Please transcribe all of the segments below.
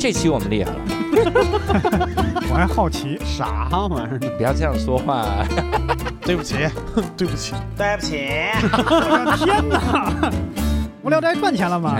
这期我们厉害了，我还好奇，啥玩意儿？不要这样说话。对不起，对不起，对不起，我的天哪！无聊斋赚钱了吗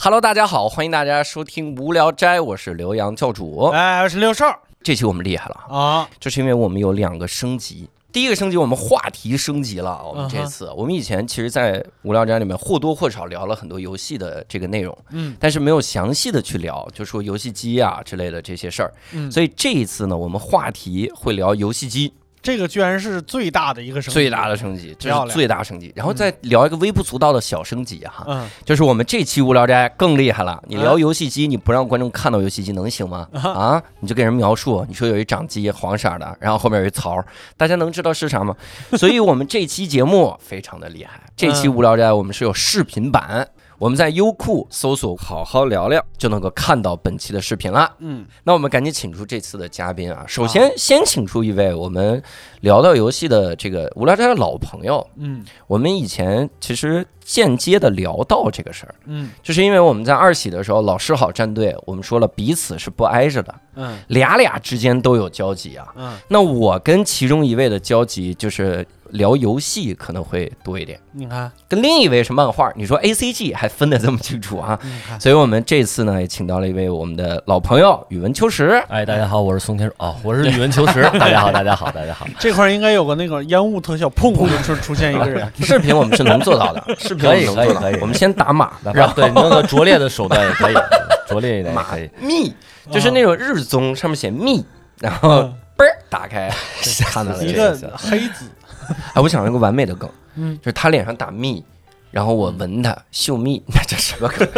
？Hello，大家好，欢迎大家收听《无聊斋》，我是刘洋教主。哎，我是六兽这期我们厉害了，啊，就是因为我们有两个升级。第一个升级，我们话题升级了。我们这次，我们以前其实，在《无聊斋》里面或多或少聊了很多游戏的这个内容，嗯但是没有详细的去聊，就说游戏机啊之类的这些事儿。嗯，所以这一次呢，我们话题会聊游戏机这个居然是最大的一个升级，最大的升级，这是最大升级。然后再聊一个微不足道的小升级哈，嗯就是我们这期无聊斋更厉害了。你啊聊游戏机，你不让观众看到游戏机能行吗？啊，你就给人描述，你说有一掌机黄色的，然后后面有一槽，大家能知道是啥吗？所以我们这期节目非常的厉害。这期嗯无聊斋我们是有视频版。我们在优酷搜索“好好聊聊”，就能够看到本期的视频了。嗯那我们赶紧请出这次的嘉宾啊！首先，先请出一位我们聊到游戏的这个无聊斋的老朋友。嗯我们以前其实间接的聊到这个事儿，嗯就是因为我们在二喜的时候，老师好战队，我们说了彼此是不挨着的，嗯俩俩之间都有交集啊。嗯，那我跟其中一位的交集就是聊游戏可能会多一点，你看，跟另一位是漫画。你说 A C G 还分得这么清楚啊？所以我们这次呢也请到了一位我们的老朋友宇文秋实。哎，大家好，我是宋天哦，我是宇文秋实。大家好，大家好，大家好。这块儿应该有个那个烟雾特效，砰砰就出出现一个人，视频我们是能做到的，视可以可以可以我们先打码，的然后怕对弄个拙劣的手段也可以，拙劣一点也码可以。密，就是那种日综上面写密，然后嗯嘣儿打开 看到了一个这个。黑子，哎，我想了一个完美的梗，嗯就是他脸上打蜜，然后我闻他嗅蜜，那这什么梗？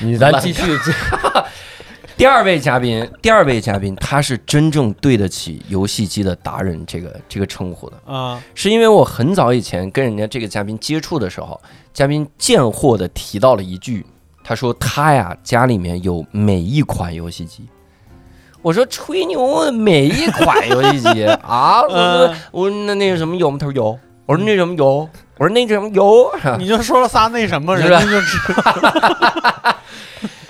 你咱继续，第二位嘉宾，第二位嘉宾，他是真正对得起游戏机的达人这个这个称呼的，啊，是因为我很早以前跟人家这个嘉宾接触的时候，嘉宾贱货的提到了一句，他说他呀家里面有每一款游戏机。我说吹牛，每一款游戏机 啊！我说嗯我说那那个什么有吗？他说有。我说那什么有。我说那什么有。你就说了仨那什么，人家就知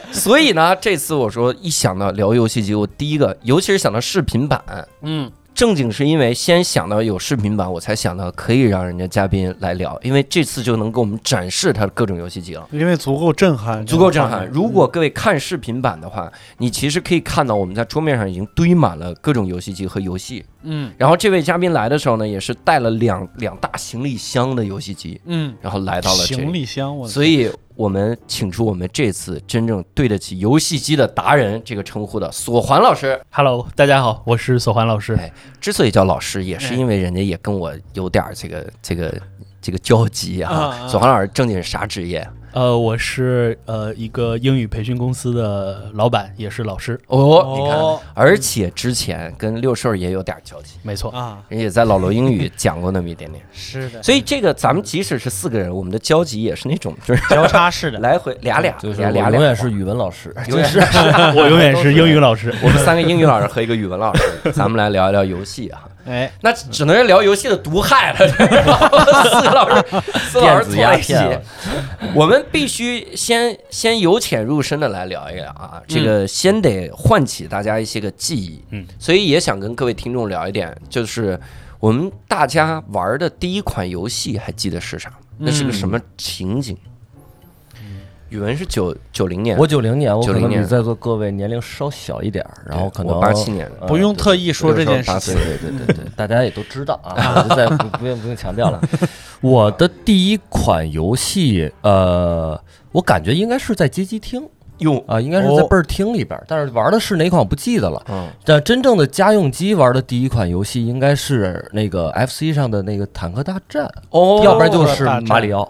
所以呢，这次我说一想到聊游戏机，我第一个尤其是想到视频版，嗯正经是因为先想到有视频版，我才想到可以让人家嘉宾来聊，因为这次就能给我们展示他的各种游戏机了。因为足够震撼，足够震撼。嗯如果各位看视频版的话，你其实可以看到我们在桌面上已经堆满了各种游戏机和游戏。嗯然后这位嘉宾来的时候呢，也是带了两两大行李箱的游戏机，嗯，然后来到了这行里。李箱，我所以我们请出我们这次真正对得起游戏机的达人这个称呼的索环老师。Hello，大家好，我是索环老师。哎之所以叫老师，也是因为人家也跟我有点儿这个这个这个交集啊索环老师正经是啥职业？呃，我是呃一个英语培训公司的老板，也是老师。哦，你看，哦而且之前跟六兽也有点交集，没错，啊，人也在老罗英语 讲过那么一点点。是的，所以这个咱们即使是四个人，我们的交集也是那种就是 交叉式的，来回俩俩，就是俩俩永远是语文老师，永远是 我永远是英语老师。我们三个英语老师和一个语文老师，咱们来聊一聊游戏啊。哎，那只能是聊游戏的毒害了。四个老师，四个老师电子鸦凑在一起片了，我们必须先先由浅入深的来聊一聊啊，这个先得唤起大家一些个记忆。嗯，所以也想跟各位听众聊一点，就是我们大家玩的第一款游戏，还记得是啥吗？那是个什么情景？语文是九九零年，我九零年，我可90年。能比在座各位年龄稍小一点儿，然后可能我八七年，的不用特意说这件事八情，对对对对，大家也都知道啊，我就再不不用不用强调了。我的第一款游戏，呃，我感觉应该是在街机厅。用，啊，应该是在倍儿厅里边儿，但是玩的是哪款我不记得了。嗯，但真正的家用机玩的第一款游戏应该是那个 FC 上的那个坦克大战，哦。要不然就是马里奥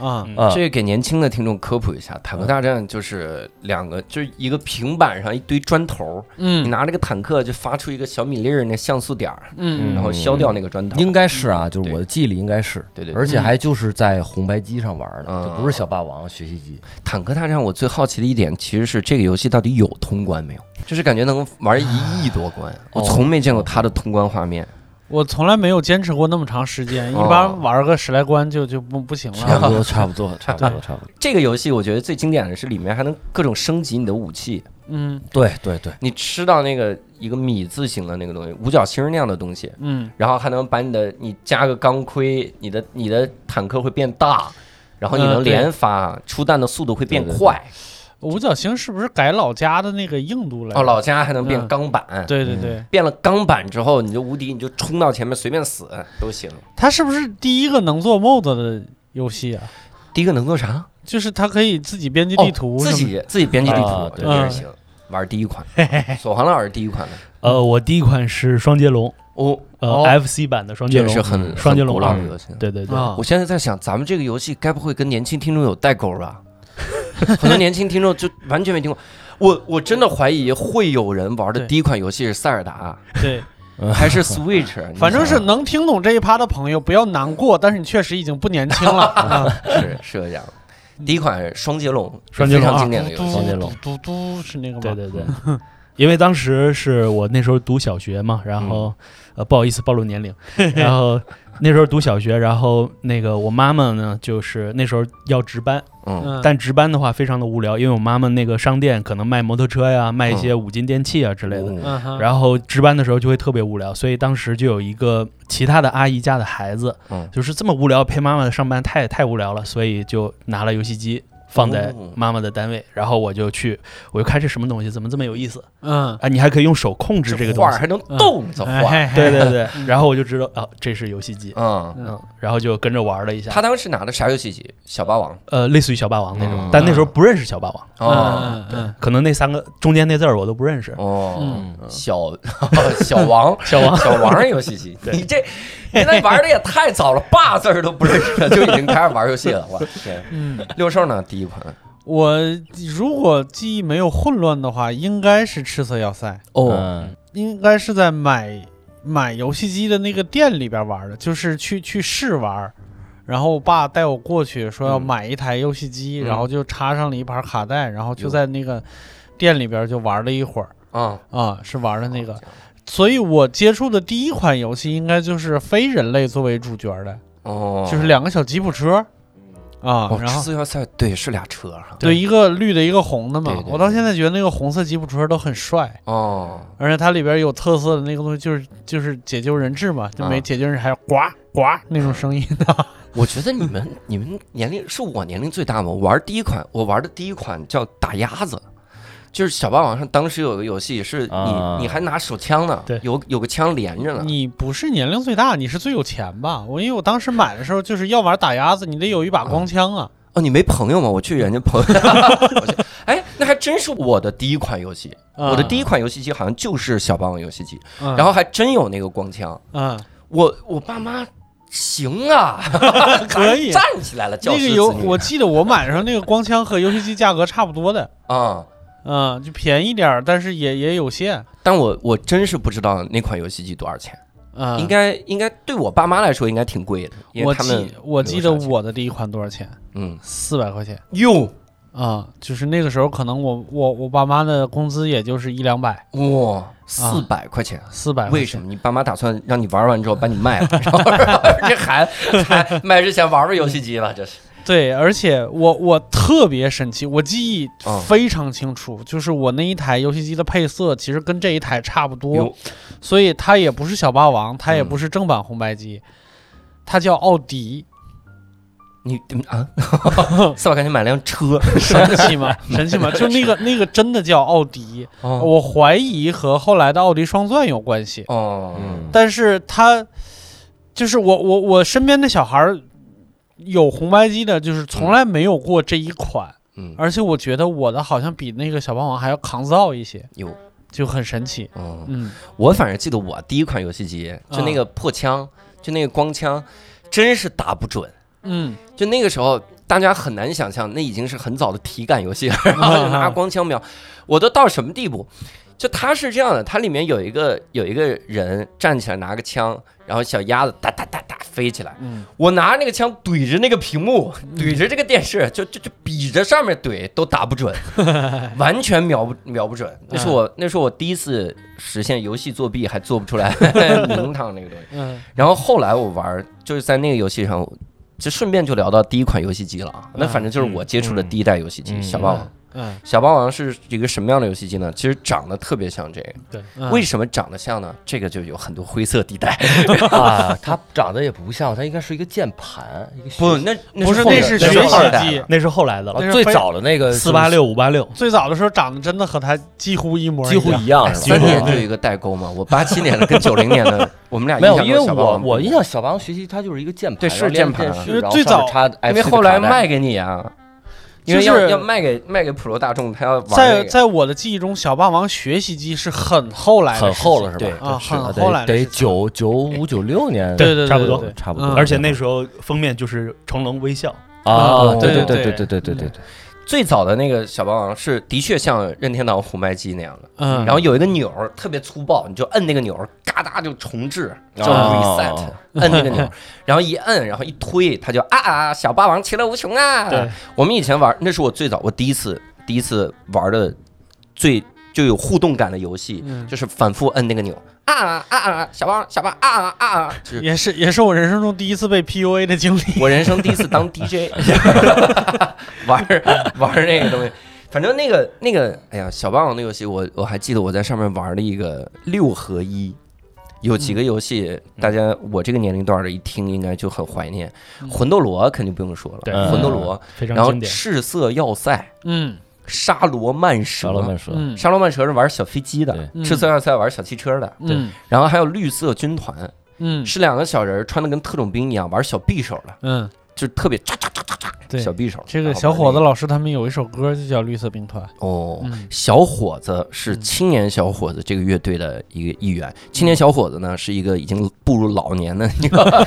啊。这个给年轻的听众科普一下，坦克大战就是两个，就是一个平板上一堆砖头，你嗯拿这个坦克就发出一个小米粒儿那像素点儿，嗯然后消掉那个砖头。应该是啊，就是我的记忆里应该是，对对对而且还就是在红白机上玩的，嗯就不是小霸王学习机。坦克大战，我最好奇的一点其实是这个游戏到底有通关没有？就是感觉能玩一亿多关，我从没见过它的通关画面。我从来没有坚持过那么长时间，一哦般玩个十来关就就不不行了。差不多，差不多，差不多，差不多。这个游戏我觉得最经典的是里面还能各种升级你的武器。嗯对对对，你吃到那个一个米字形的那个东西，五角星那样的东西，嗯，然后还能把你的你加个钢盔，你的你的坦克会变大，然后你能连发，出弹的速度会变对对对快。五角星是不是改老家的那个硬度了？哦，老家还能变嗯钢板。对对对，变了钢板之后，你就无敌，你就冲到前面随便死都行。它是不是第一个能做 MOD 的游戏啊？第一个能做啥？就是它可以自己编辑地图自己自己编辑地图对也是行。玩第一款，索黄老师第一款的呃，我第一款是双截龙，哦，呃、哦 FC 版的双截龙，这是很双截龙的游戏。对对对，啊我现在在想，咱们这个游戏该不会跟年轻听众有代沟吧？很多年轻听众就完全没听过。我我真的怀疑会有人玩的第一款游戏是塞尔达对，还是 Switch？反正是能听懂这一趴的朋友不要难过，但是你确实已经不年轻了。啊是是这样。第一款双截龙，双截龙非常经典的游戏。双截龙嘟嘟嘟是那个吗？对对对，因为当时是我那时候读小学嘛，然后、呃不好意思暴露年龄，然后那时候读小学，然后那个我妈妈呢就是那时候要值班，嗯。嗯，但值班的话非常的无聊，因为我妈妈那个商店可能卖摩托车呀，卖一些五金电器啊之类的。然后值班的时候就会特别无聊，所以当时就有一个其他的阿姨家的孩子，嗯。就是这么无聊陪妈妈上班太太无聊了，所以就拿了游戏机放在哦。妈妈的单位，然后我就去，我就看这什么东西，怎么这么有意思？嗯，啊？你还可以用手控制这个东西，画还能动，这画对对对，然后我就知道啊，这是游戏机，嗯，嗯，然后就跟着玩了一下，他当时拿的啥游戏机？小霸王。呃，类似于小霸王那种嗯，但那时候不认识小霸王，哦。嗯嗯可能那三个中间那字儿我都不认识，哦，嗯。小 小王。小王。小王游戏机，对。你这 你那玩的也太早了，霸字儿都不认识了，就已经开始玩游戏了。我天！嗯，六兽呢？第一款我如果记忆没有混乱的话，应该是赤色要塞，哦，嗯应该是在买买游戏机的那个店里边玩的，就是去去试玩。然后我爸带我过去，说要嗯买一台游戏机，嗯然后就插上了一盘卡带，然后就在那个店里边就玩了一会儿啊，啊，是玩的那个。所以我接触的第一款游戏应该就是非人类作为主角的，哦，就是两个小吉普车。啊哦，，然后对是俩车哈，对一个绿的，一个红的嘛。对。对我到现在觉得那个红色吉普车都很帅，哦，而且它里边有特色的那个东西就是就是解救人质嘛，就没啊。解救人质还有呱呱。那种声音的。我觉得你们你们年龄是我年龄最大吗？我玩第一款，我玩的第一款叫打鸭子。就是小霸王上当时有个游戏，是你、啊你还拿手枪呢，对有有个枪连着呢。你不是年龄最大，你是最有钱吧？我因为我当时买的时候就是要玩打鸭子，你得有一把光枪啊。哦，你没朋友吗？我去人家朋友 哎，那还真是我的第一款游戏。我的第一款游戏机好像就是小霸王游戏机，嗯，然后还真有那个光枪。嗯，我我爸妈行啊，可以 站起来了，教那个游我记得我买的时候那个光枪和游戏机价格差不多的，啊。嗯，就便宜点儿，但是也也有限。但我我真是不知道那款游戏机多少钱，嗯，应该应该对我爸妈来说应该挺贵的，因我为他们记我记得我的第一款多少钱？嗯四百块钱。哟啊、就是那个时候，可能我我我爸妈的工资也就是一两百，哇四百块钱。四百。为什么？你爸妈打算让你玩完之后把你卖了，然后这还还卖之前玩玩游戏机了？这是对，而且我我特别神奇，我记忆嗯非常清楚，就是我那一台游戏机的配色其实跟这一台差不多，所以它也不是小霸王，它也嗯不是正版红白机，它叫奥迪，你你啊，四百块钱买辆车 神奇吗？神奇吗？就那个那个真的叫奥迪，哦我怀疑和后来的奥迪双钻有关系。哦嗯但是它就是我我我身边的小孩儿有红白机的，就是从来没有过这一款，嗯。而且我觉得我的好像比那个小霸王还要抗造一些，有就很神奇。嗯，嗯，我反正记得我第一款游戏机就那个破枪，就那个光枪，真是打不准。嗯。就那个时候，大家很难想象，那已经是很早的体感游戏了，然后拿光枪瞄，我都到什么地步？就它是这样的，它里面有一个有一个人站起来拿个枪，然后小鸭子哒哒哒哒飞起来。嗯，我拿着那个枪怼着那个屏幕，怼着这个电视，就就就比着上面怼，都打不准，完全瞄不瞄不准。那是我那是我第一次实现游戏作弊还做不出来 名堂那个东西。嗯然后后来我玩就是在那个游戏上，就顺便就聊到第一款游戏机了啊。那反正就是我接触的第一代游戏机嗯小霸王。嗯。小霸王是一个什么样的游戏机呢？其实长得特别像这个，嗯，为什么长得像呢？这个就有很多灰色地带。啊，它长得也不像，它应该是一个键盘，一个不，那那不是那是学习机。那是后来的了，最早的那个四八六五八六，最早的时候长得真的和它几乎一模几乎一样？三年就有一个代沟嘛。我八七年的跟九零年的，我们俩没有，因为我我印象小霸王学习它就是一个键盘，对是键盘啊。电视因为然后上面最早插因为后来卖给你啊，因为就是要要卖给卖给普罗大众，他要玩那在个。在我的记忆中，小霸王学习机是很后来的很事情厚了是吧？对啊，很后来的事情九九五九六年，对对对差不多对对差不多。嗯而且那时候封面就是成龙微笑，啊，啊对对对对对对对对对，最早的那个小霸王是的确像任天堂红白机那样的，嗯，然后有一个钮儿特别粗暴，你就摁那个钮儿，嘎哒就重置，叫哦 reset，摁那个钮儿，然后一摁，然后一推，它就啊啊，小霸王其乐无穷啊！对，我们以前玩，那是我最早，我第一次第一次玩的最就有互动感的游戏，嗯。就是反复摁那个钮。啊啊啊啊，小霸王小霸啊啊啊。啊，就是也是也是我人生中第一次被 PUA 的经历。我人生第一次当 DJ，玩儿玩儿那个东西。反正那个那个，哎呀，小霸王的游戏，我我还记得我在上面玩了一个六合一，有几个游戏，大家我这个年龄段的一听应该就很怀念。魂斗罗肯定不用说了，对。魂斗罗，非常然后。赤色要塞、嗯沙罗曼蛇，沙罗曼蛇，嗯。沙罗曼蛇是玩小飞机的，嗯。赤色要塞玩小汽车的，对。然后还有绿色军团，嗯。是两个小人儿穿的跟特种兵一样，玩小匕首的，嗯，就特别嚓嚓嚓嚓嚓对。小匕首。这个小伙子老师他们有一首歌就叫《绿色兵团》。哦，嗯。小伙子是青年小伙子这个乐队的一个一员，青年小伙子呢是一个已经步入老年的一个，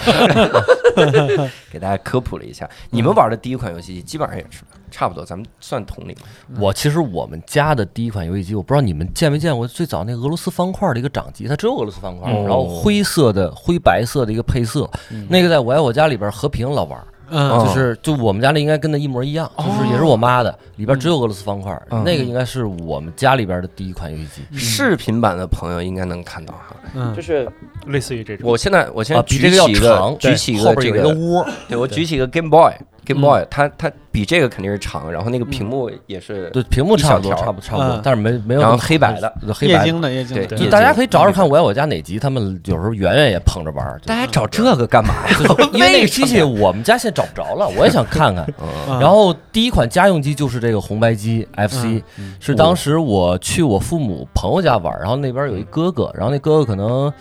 给大家科普了一下。你们玩的第一款游戏基本上也是差不多，咱们算同龄。我其实我们家的第一款游戏机，我不知道你们见没见过，最早那个俄罗斯方块的一个掌机，它只有俄罗斯方块，哦。然后灰色的灰白色的一个配色，那个在我爱我家里边和平老玩就是就我们家那应该跟那一模一样，就是也是我妈的，里边只有俄罗斯方块，嗯。那个应该是我们家里边的第一款游戏机。视频版的朋友应该能看到哈，嗯。就是类似于这种，我现在我现在啊，比举这个要起一个长，举起一后边有一个个这个，窝，对我举起一个 Game Boy。Game Boy，它它比这个肯定是长，然后那个屏幕也是对，屏幕差不多，一小条差不多，差不多嗯，但是没没有然后黑白的，液黑白的。晶的液晶的，对就大家可以找找看我爱我家哪集，他们有时候圆圆也捧着玩儿，大家找这个干嘛？呀？因为那个机器我们家现在找不着了，我也想看看。嗯。然后第一款家用机就是这个红白机 FC，嗯。是当时我去我父母朋友家玩儿，然后那边有一哥哥，然后那哥哥可能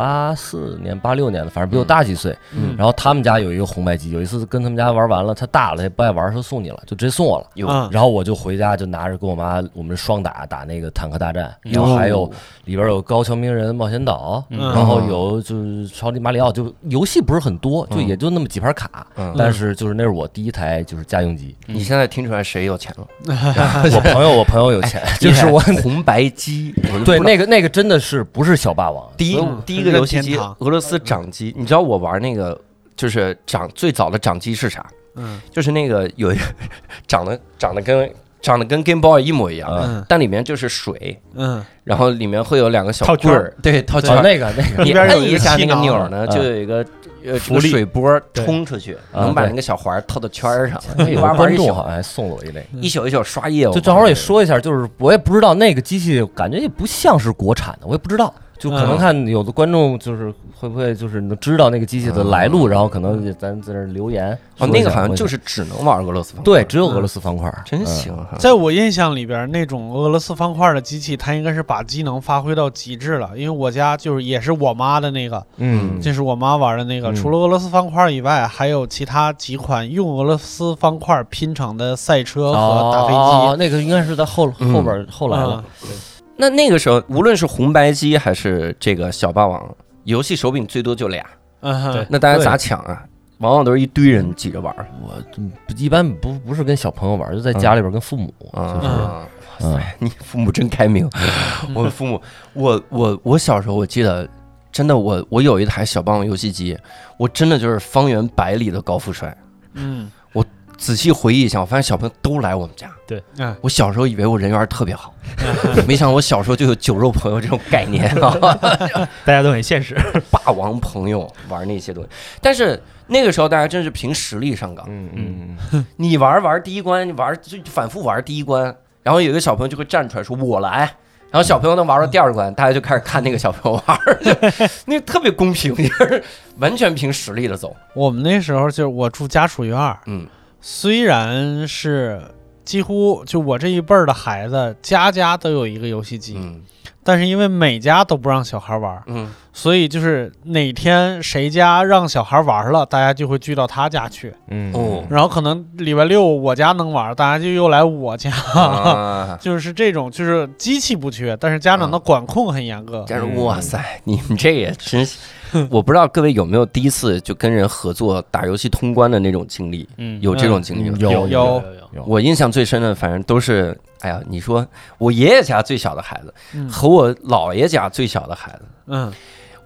八四年、八六年的，反正比我大几岁。嗯。然后他们家有一个红白机，有一次跟他们家玩完了，他大了，他不爱玩，说送你了，就直接送我了。然后我就回家就拿着跟我妈我们双打打那个坦克大战，然后还有里边有高桥名人冒险岛，嗯。然后有就是超级马里奥，就游戏不是很多，就嗯。也就那么几盘卡，嗯。但是就是那是我第一台就是家用机。你现在听出来谁有钱了？我朋友我朋友有钱，就是我红白机，对那个那个真的是不是小霸王，第一第一个游戏机俄罗斯掌机，你知道我玩那个就是掌最早的掌机是啥？嗯就是那个有一个长得长得跟长得跟 Game Boy 一模一样，嗯但里面就是水，嗯然后里面会有两个小套圈儿棍儿，对，套圈。那个那个你里边有一个摁一下那个钮呢，嗯就有一个呃这个水波冲出去，能把那个小环套到圈儿上，有观众好像还送了我一类。一宿一宿刷业务。就正好也说一下，就是我也不知道那个机器，感觉也不像是国产的，我也不知道。就可能嗯看有的观众就是会不会就是能知道那个机器的来路，然后可能咱在这儿留言。哦，那个好像就是只能玩俄罗斯方块，对，只有俄罗斯方块，真嗯行哈。在我印象里边，那种俄罗斯方块的机器，它应该是把机能发挥到极致了。因为我家就是也是我妈的那个，嗯，这是我妈玩的那个。嗯除了俄罗斯方块以外，还有其他几款用俄罗斯方块拼成的赛车和打飞机。哦，那个应该是在后嗯后边后来了嗯。那那个时候，无论是红白机还是这个小霸王，游戏手柄最多就俩，嗯对那大家咋抢啊？往往都是一堆人挤着玩儿我嗯一般不不是跟小朋友玩，就在家里边跟父母。啊！就是哇嗯塞，你父母真开明。我父母，我我我小时候我记得真的，我我有一台小霸王游戏机，我真的就是方圆百里的高富帅。嗯仔细回忆一下，我发现小朋友都来我们家。对，嗯我小时候以为我人缘特别好，没想到我小时候就有酒肉朋友这种概念啊，大家都很现实。霸王朋友玩那些东西。但是那个时候大家真是凭实力上岗，嗯嗯嗯，你玩玩第一关，你玩就反复玩第一关，然后有一个小朋友就会站出来说“我来”。然后小朋友能玩到第二关，大家就开始看那个小朋友玩儿，就那个特别公平，就是完全凭实力的走。我们那时候就是我住家属院，嗯虽然是几乎就我这一辈儿的孩子，家家都有一个游戏机，嗯。但是因为每家都不让小孩玩儿，嗯，所以就是哪天谁家让小孩玩了，大家就会聚到他家去。嗯。哦。然后可能礼拜六我家能玩，大家就又来我家，啊，就是这种，就是机器不缺，但是家长的管控很严格。但是哇塞，你们这也真是，我不知道各位有没有第一次就跟人合作打游戏通关的那种经历，嗯，有这种经历吗？有有有有我印象最深的，反正都是，哎呀，你说我爷爷家最小的孩子嗯。和我姥爷家最小的孩子，嗯。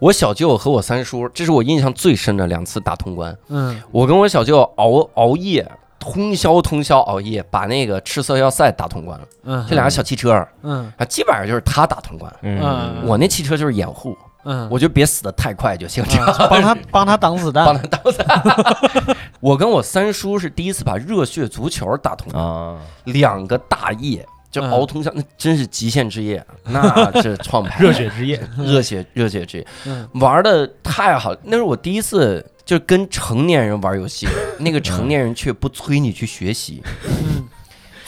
我小舅和我三叔，这是我印象最深的两次打通关。嗯。我跟我小舅熬熬夜，通宵通宵熬夜，把那个赤色要塞打通关了。嗯，这俩小汽车嗯。啊，基本上就是他打通关，嗯。我那汽车就是掩护，嗯，我就别死的太快就行，这样。嗯。帮他帮他挡子弹，帮他挡子弹。我跟我三叔是第一次把热血足球打通。关，啊，两个大夜就嗯熬通宵，那真是极限之夜，那是创牌。热血之夜，热血热血之夜，嗯。玩的太好了。那是我第一次就跟成年人玩游戏，那个成年人却不催你去学习。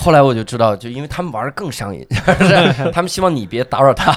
嗯后来我就知道，就因为他们玩的更上瘾，他们希望你别打扰他，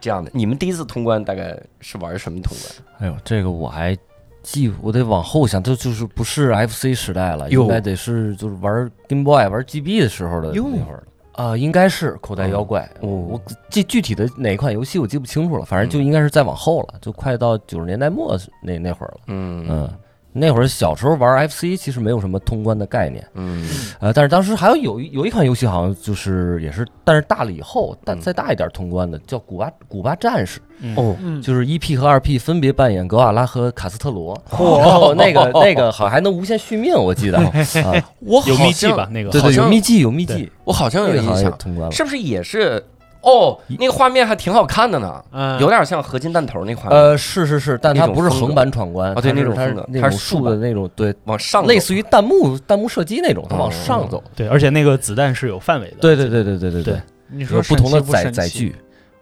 这样的。你们第一次通关大概是玩什么通关？哎呦，这个我还记，我得往后想，这就是不是 FC 时代了，应该得是就是玩 Game Boy、玩 GB 的时候的哟那会儿了。啊、应该是口袋妖怪。哦我记具体的哪款游戏我记不清楚了，反正就应该是再往后了，就快到九十年代末那那会儿了。嗯嗯，那会儿小时候玩 FC 其实没有什么通关的概念，嗯。呃，但是当时还有有一有一款游戏好像就是也是，但是大了以后，但嗯。再大一点通关的叫古巴古巴战士，哦。嗯，就是一 P 和二 P 分别扮演格瓦拉和卡斯特罗，嚯。然后那个那个好像还能无限续命，我记得。啊，我有好像秘籍吧？？那个。对对，好像有秘籍有秘籍，我好像有印象，通关了。是不是也是？哦，那个画面还挺好看的呢，嗯。有点像合金弹头那款，呃，是是是，但它不是横版闯关啊对它是那种它是竖竖的那种，对，往上走。类似于弹幕弹幕射击那种，它往上走。对，而且那个子弹是有范围的。对对对对对对对。你说有不同的不载神奇？载具。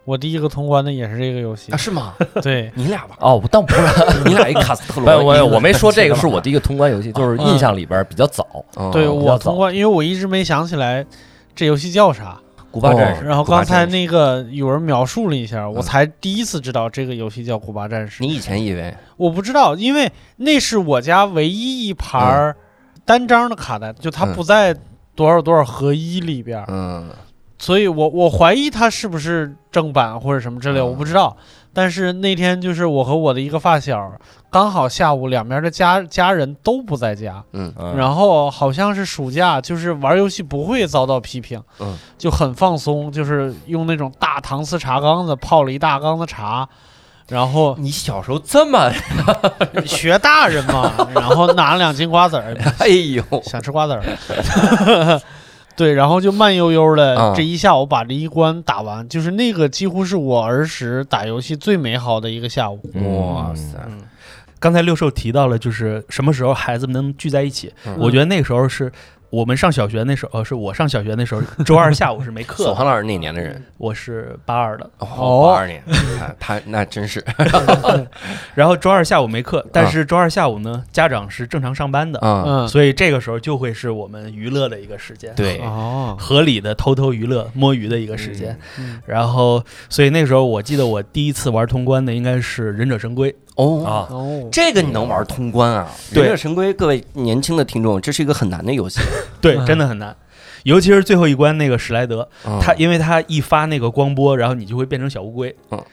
我第一个通关的也是这个游戏。啊？，是吗？对，你俩吧，哦，但不是，你俩一卡斯特没有，罗，我我没说这个是我第一个通关游戏，就是印象里边比较早，哦。对我通关，因为我一直没想起来这游戏叫啥。古巴战士。然后刚才那个有人描述了一下，我嗯才第一次知道这个游戏叫《古巴战士》。你以前以为我不知道，因为那是我家唯一一盘儿单张的卡带，就它嗯不在多少多少合一里边儿，嗯所以我我怀疑它是不是正版或者什么之类，嗯我不知道。但是那天就是我和我的一个发小，刚好下午两边的家家人都不在家，嗯。嗯。然后好像是暑假，就是玩游戏不会遭到批评，嗯，就很放松，就是用那种大搪瓷茶缸子泡了一大缸子茶，然后你小时候这么，学大人嘛，然后拿了两斤瓜子儿，哎呦，想吃瓜子儿。对，然后就慢悠悠的啊这一下午把这一关打完，就是那个几乎是我儿时打游戏最美好的一个下午。哇塞，嗯，刚才六兽提到了，就是什么时候孩子们能聚在一起？嗯我觉得那个时候是我们上小学那时候，呃，是我上小学那时候，周二下午是没课的。索航老师哪年的人？我是八二的，哦，八二年，他他那真是。然后周二下午没课，但是周二下午呢，家长是正常上班的，啊，嗯，所以这个时候就会是我们娱乐的一个时间，对，哦，合理的偷偷娱乐、摸鱼的一个时间。嗯。然后，所以那时候我记得我第一次玩通关的应该是《忍者神龟》，哦啊，哦，这个你能玩通关啊？对忍者神龟，各位年轻的听众，这是一个很难的游戏。对，嗯真的很难。尤其是最后一关那个史莱德，嗯他因为他一发那个光波，然后你就会变成小乌龟，嗯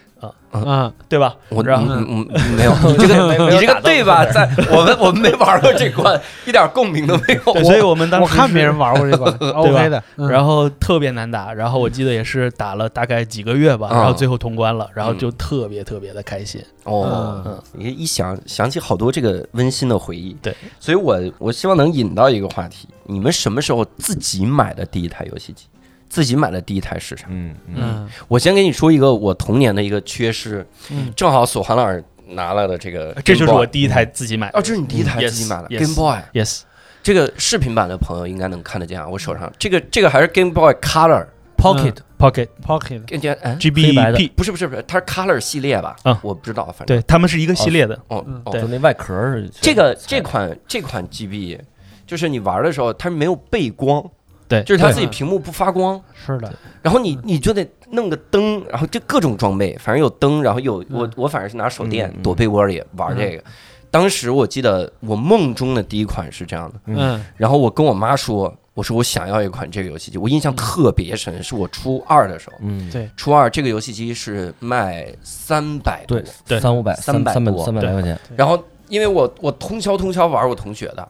嗯，对吧？我然后嗯嗯没有，你这个你这个对吧？在我们我们没玩过这关，一点共鸣都没有。对，所以我们当时是我看别人玩过这关，OK 的。嗯然后特别难打，然后我记得也是打了大概几个月吧，嗯然后最后通关了，然后就特别特别的开心。哦嗯，你一想想起好多这个温馨的回忆。对，所以我我希望能引到一个话题：你们什么时候自己买的第一台游戏机？自己买的第一台是啥？嗯嗯。嗯。我先给你说一个我童年的一个缺失，嗯。正好索韩老师拿来的这个 Boy，这就是我第一台自己买的。哦，这是你第一台嗯自己买的 Game Boy。Yes 这个视频版的朋友应该能看得见啊，我手上。这个这个还是 Game Boy Color。，Pocket Pocket Pocket 跟见哎，黑白的。不是不是不是，它是 Color 系列吧？嗯。我不知道，反正。对他们是一个系列的。哦嗯。哦，对。就那外壳儿是这个这款这款 GB，就是你玩的时候它没有背光，对就是它自己屏幕不发光，是的，然后你你就得弄个灯，然后就各种装备，反正有灯，然后有我嗯。我反正是拿手电嗯躲被窝里玩这个。当时我记得我梦中的第一款是这样的，嗯。然后我跟我妈说，我说我想要一款这个游戏机，我印象特别深，是我初二的时候，嗯对。初二这个游戏机是卖三百多对，三五百三300三百多三百来块钱，然后因为我我通宵通宵玩我同学的，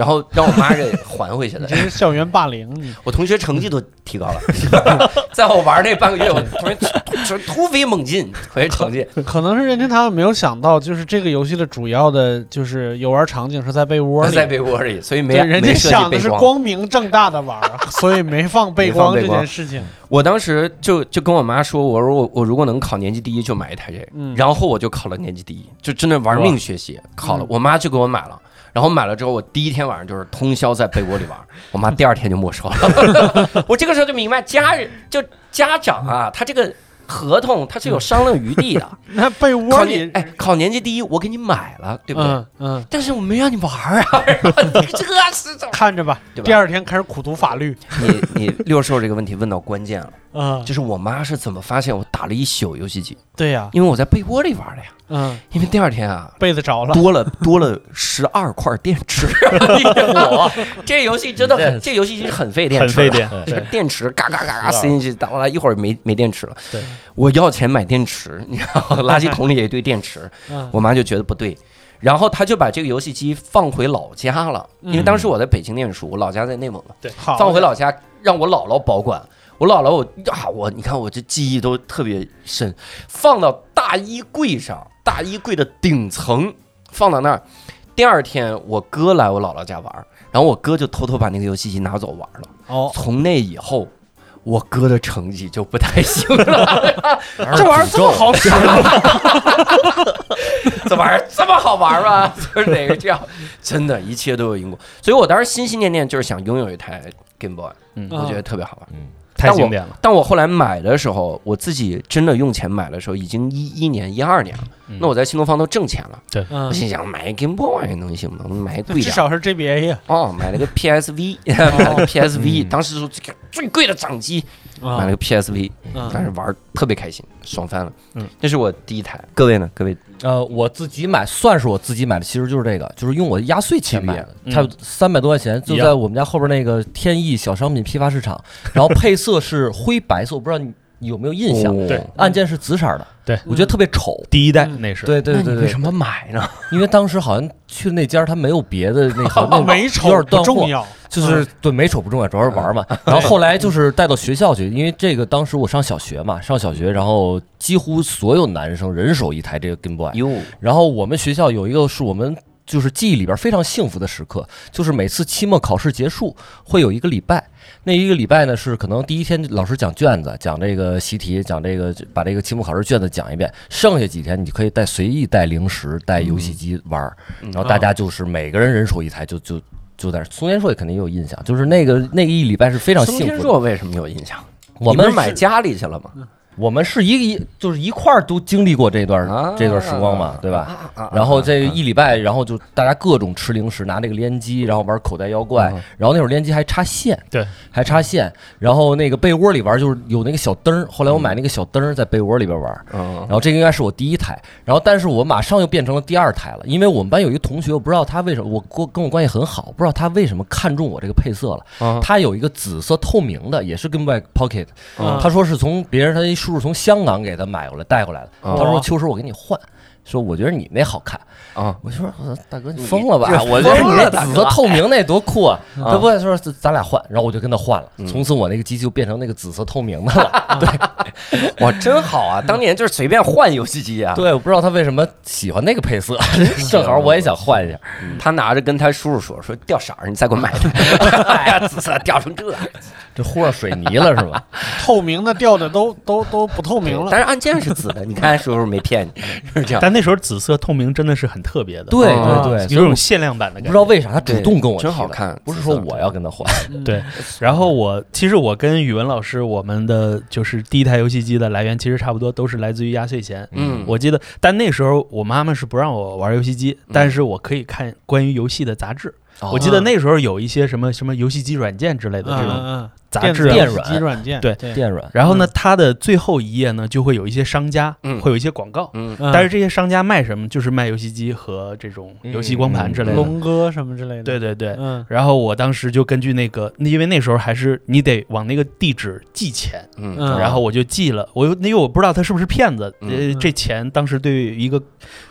然后让我妈给还回去了这。是校园霸凌，你 我同学成绩都提高了，在我玩那半个月，我同学突突飞猛进，同学成绩。可能是任天堂没有想到，就是这个游戏的主要的就是游玩场景是在被窝里，在被窝里，所以没，人家想的是光。明正大的玩儿，所以没放背光这件事情。我当时就就跟我妈说，我说我我如果能考年级第一，就买一台这个。嗯然后我就考了年级第一，就真的玩命学习，考了嗯。我妈就给我买了，然后买了之后，我第一天晚上就是通宵在被窝里玩，我妈 第二天就没收了。我这个时候就明白，家人就家长啊，他这个合同他是有商量余地的。那被窝里考年，哎，考年级第一，我给你买了，对不对？嗯嗯，但是我没让你玩啊，这是怎么？看着吧，对吧第二天开始苦读法律。你你六兽这个问题问到关键了，嗯，就是我妈是怎么发现我打了一宿游戏机？对呀，因为我在被窝里玩的呀。嗯，因为第二天啊，被子着了。多了多了十二块电池，我这游戏真的很，这游戏机很费电池，很费电这个电池嘎嘎嘎嘎塞进去，打完了一会儿没没电池了。对，我要钱买电池，你知道，垃圾桶里也一堆电池，嗯我妈就觉得不对。然后她就把这个游戏机放回老家了，因为当时我在北京念书，我老家在内蒙嘛，对，放回老家让我姥姥保管。我姥姥我啊我你看我这记忆都特别深，放到大衣柜上，大衣柜的顶层放到那儿。第二天我哥来我姥姥家玩，然后我哥就偷偷把那个游戏机拿走玩了。哦，从那以后，我哥的成绩就不太行了。这玩意儿这么好使，这玩意儿这么好玩吗？就是哪个这样，真的，一切都有因果。所以我当时心心念念就是想拥有一台 Game Boy，嗯我觉得特别好玩。太经典了。但我后来买的时候，我自己真的用钱买的时候，已经一一年、一二年了。嗯那我在新东方都挣钱了，嗯我，心想买 Game Boy 能行吗？买贵点儿。至少是 GBA 呀。哦，买了个 PSV，买了个 PSV，嗯当时说这个最贵的掌机，买了啊，个 PSV，嗯但是玩特别开心，爽翻了。嗯，这是我第一台。各位呢？各位呃，我自己买算是我自己买的，其实就是这个，就是用我压岁钱买的，嗯差不多三百多块钱，就在我们家后边那个天意小商品批发市场，然后配色是灰白色，我不知道你你有没有印象？哦。对。按键是紫色的，对。我觉得特别丑。第一代嗯那是，对对对为什，么买呢？因为当时好像去那家他没有别的那个，那没丑有点断货。重，要，就是对没丑不重要，主要是玩嘛。然后后来就是带到学校去，因为这个当时我上小学嘛，上小学，然后几乎所有男生人手一台这个 Game Boy。然后我们学校有一个是我们就是记忆里边非常幸福的时刻，就是每次期末考试结束会有一个礼拜，那一个礼拜呢是可能第一天老师讲卷子，讲这个习题，讲这个把这个期末考试卷子讲一遍，剩下几天你可以带随意带零食、带游戏机玩然后大家就是每个人人手一台，就就。就在松天硕也肯定有印象，就是那个那个一礼拜是非常幸福的。硕为什么有印象？我们买家里去了吗？我们是一一就是一块儿都经历过这段、啊。这段时光嘛，对吧？啊啊啊然后这啊一礼拜，然后就大家各种吃零食，拿那个联机，然后玩口袋妖怪，嗯。然后那会儿联机还插线，对，还插线，然后那个被窝里玩就是有那个小灯儿，后来我买那个小灯儿在被窝里边玩，嗯。然后这个应该是我第一台，然后但是我马上又变成了第二台了，因为我们班有一个同学，我不知道他为什么，我跟跟我关系很好，不知道他为什么看中我这个配色了，啊他有一个紫色透明的，也是跟 Boy Pocket，嗯。他说是从别人他一叔叔从香港给他买过来带过来的。哦他说：“秋实，我给你换。”说我觉得你那好看。啊，我就说大哥你疯了吧？我觉得你疯那紫色透明那多酷啊！啊他不会说咱咱俩换，然后我就跟他换了。嗯从此我那个机器就变成那个紫色透明的了。对哇，真好啊！当年就是随便换游戏机啊。对，我不知道他为什么喜欢那个配色，正好我也想换一下。他拿着跟他叔叔说：“说掉色儿，你再给我买的。”哎呀，紫色掉成这，这糊上水泥了是吧？透明的掉的都都都不透明了。但是按键是紫的，你看叔叔没骗你，是这样。但那时候紫色透明真的是很特别的，对啊对对，有种限量版的不感觉。不知道为啥他主动跟我真好看不是说我要跟他换。嗯 对，然后我其实我跟语文老师，我们的就是第一台游戏机的来源，其实差不多都是来自于压岁钱。嗯，我记得，但那时候我妈妈是不让我玩游戏机，嗯但是我可以看关于游戏的杂志。哦我记得那时候有一些什么什么游戏机软件之类的这种杂电子志啊，电软机软件，对对，电软然后呢，它的最后一页呢，就会有一些商家嗯会有一些广告，但是这些商家卖什么？就是卖游戏机和这种游戏光盘之类的。龙哥什么之类的，对对对。嗯然后我当时就根据那个，因为那时候还是你得往那个地址寄钱，嗯嗯然后我就寄了。我又因为我不知道他是不是骗子，呃，嗯这钱当时对于一个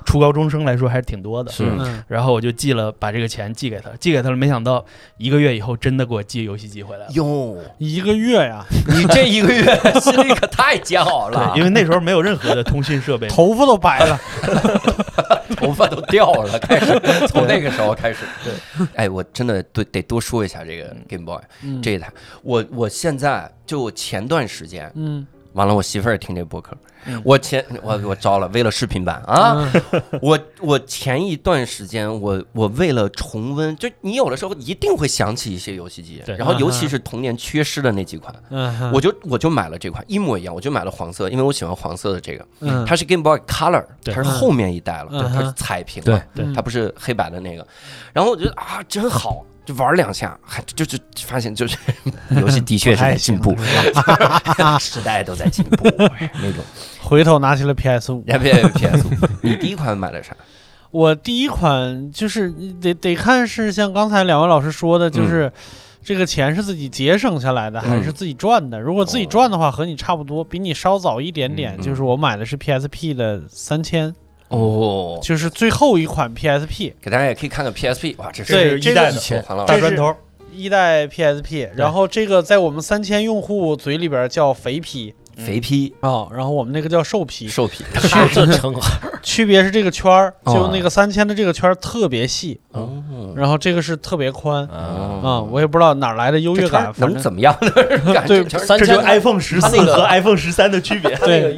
初高中生来说还是挺多的。是嗯，然后我就寄了，把这个钱寄给他，寄给他了。没想到一个月以后，真的给我寄游戏机回来了。哟，一个月呀，你这一个月 心里可太煎熬了，对，因为那时候没有任何的通讯设备。头发都白了，头发都掉了，开始。从那个时候开始。对，哎，我真的对得多说一下这个 Game Boy 嗯。这一台。我我现在就前段时间，嗯完了，我媳妇儿也听这播客。嗯，我前我我招了，为了视频版啊，嗯。我我前一段时间，我我为了重温，就你有的时候一定会想起一些游戏机，对。然后尤其是童年缺失的那几款，嗯，我就我就买了这款，一模一样，我就买了黄色，因为我喜欢黄色的这个，嗯。它是 Game Boy Color，它是后面一代了，它是嗯彩屏对嘛，对嗯它不是黑白的那个，然后我觉得啊真好。就玩两下，还就是发现就是 游戏的确是在进步，时代都在进步 那种。回头拿起了 PS 五。别别 PS 五，你第一款买的啥？我第一款就是得得看是像刚才两位老师说的，就是这个钱是自己节省下来的还是自己赚的。如果自己赚的话，和你差不多，比你稍早一点点。嗯就是我买的是 PSP 的三千，哦，就是最后一款 PSP 给大家也可以看看 PSP，哇，这是这个一代的大砖头，一代 PSP。然后这个在我们三千用户嘴里边叫肥皮。肥批啊，然后我们那个叫瘦皮。瘦皮，这称号区别是这个圈儿，哦。就那个三千的这个圈儿特别细，哦。然后这个是特别宽。啊，啊，我也不知道哪儿来的优越感，反能正怎么样呢？感对觉三千这就是 iPhone 十四和 iPhone 十三的区别。对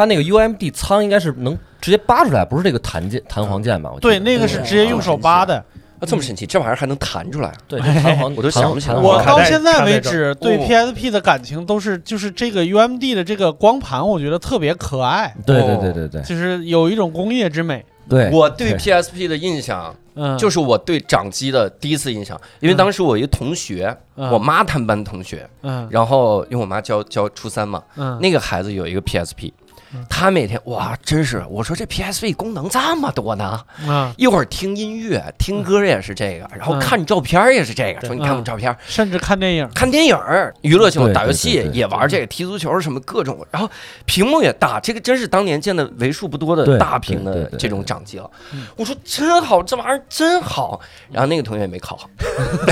它那个 UMD 仓应该是能直接扒出来，不是这个弹键弹簧键吧？我对，那个是直接用手扒的。啊这么神奇，这玩意儿还能弹出来？对，弹簧 我都想不起来我到现在为止对哦 PSP 的感情都是，就是这个 UMD 的这个光盘，我觉得特别可爱，对对对对对就是有一种工业之美。对，我对 PSP 的印象嗯，就是我对掌机的第一次印象，因为当时我一个同学，嗯我妈他们班同学，嗯然后因为我妈教教初三嘛，嗯那个孩子有一个 PSP 嗯。他每天哇，真是我说这 PSV 功能这么多呢，嗯，一会儿听音乐、听歌也是这个，然后嗯看照片也是这个。对说你看我嗯照片，甚至看电影，看电影、娱乐性打游戏也玩这个，踢足球什么各种，然后屏幕也大，这个真是当年见的为数不多的大屏的这种掌机了嗯。我说真好，这玩意儿真好。然后那个同学也没考好。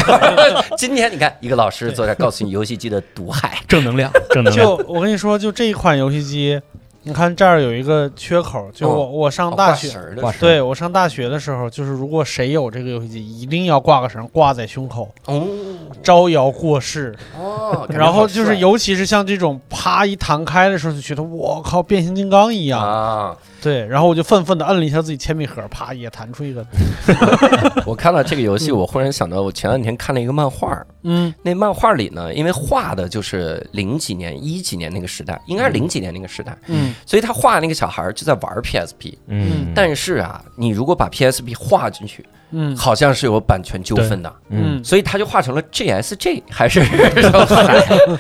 今天你看，一个老师坐这告诉你游戏机的毒害。正能量，正能量。就我跟你说，就这一款游戏机，你看这儿有一个缺口，就我我上大学。挂绳儿的对我上大学的时候，就是如果谁有这个游戏机，一定要挂个绳，挂在胸口，哦招摇过市。哦，然后就是，尤其是像这种啪一弹开的时候，就觉得我靠，变形金刚一样。啊！对，然后我就愤愤地摁了一下自己铅笔盒，啪也弹出一个。我看到这个游戏，我忽然想到，我前两天看了一个漫画，嗯。那漫画里呢，因为画的就是零几年、一几年那个时代，应该是零几年那个时代，嗯。所以他画那个小孩儿就在玩 PSP。嗯，但是啊，你如果把 PSP 画进去，嗯。好像是有版权纠纷的，嗯。嗯。所以他就画成了 JSG 还是 什么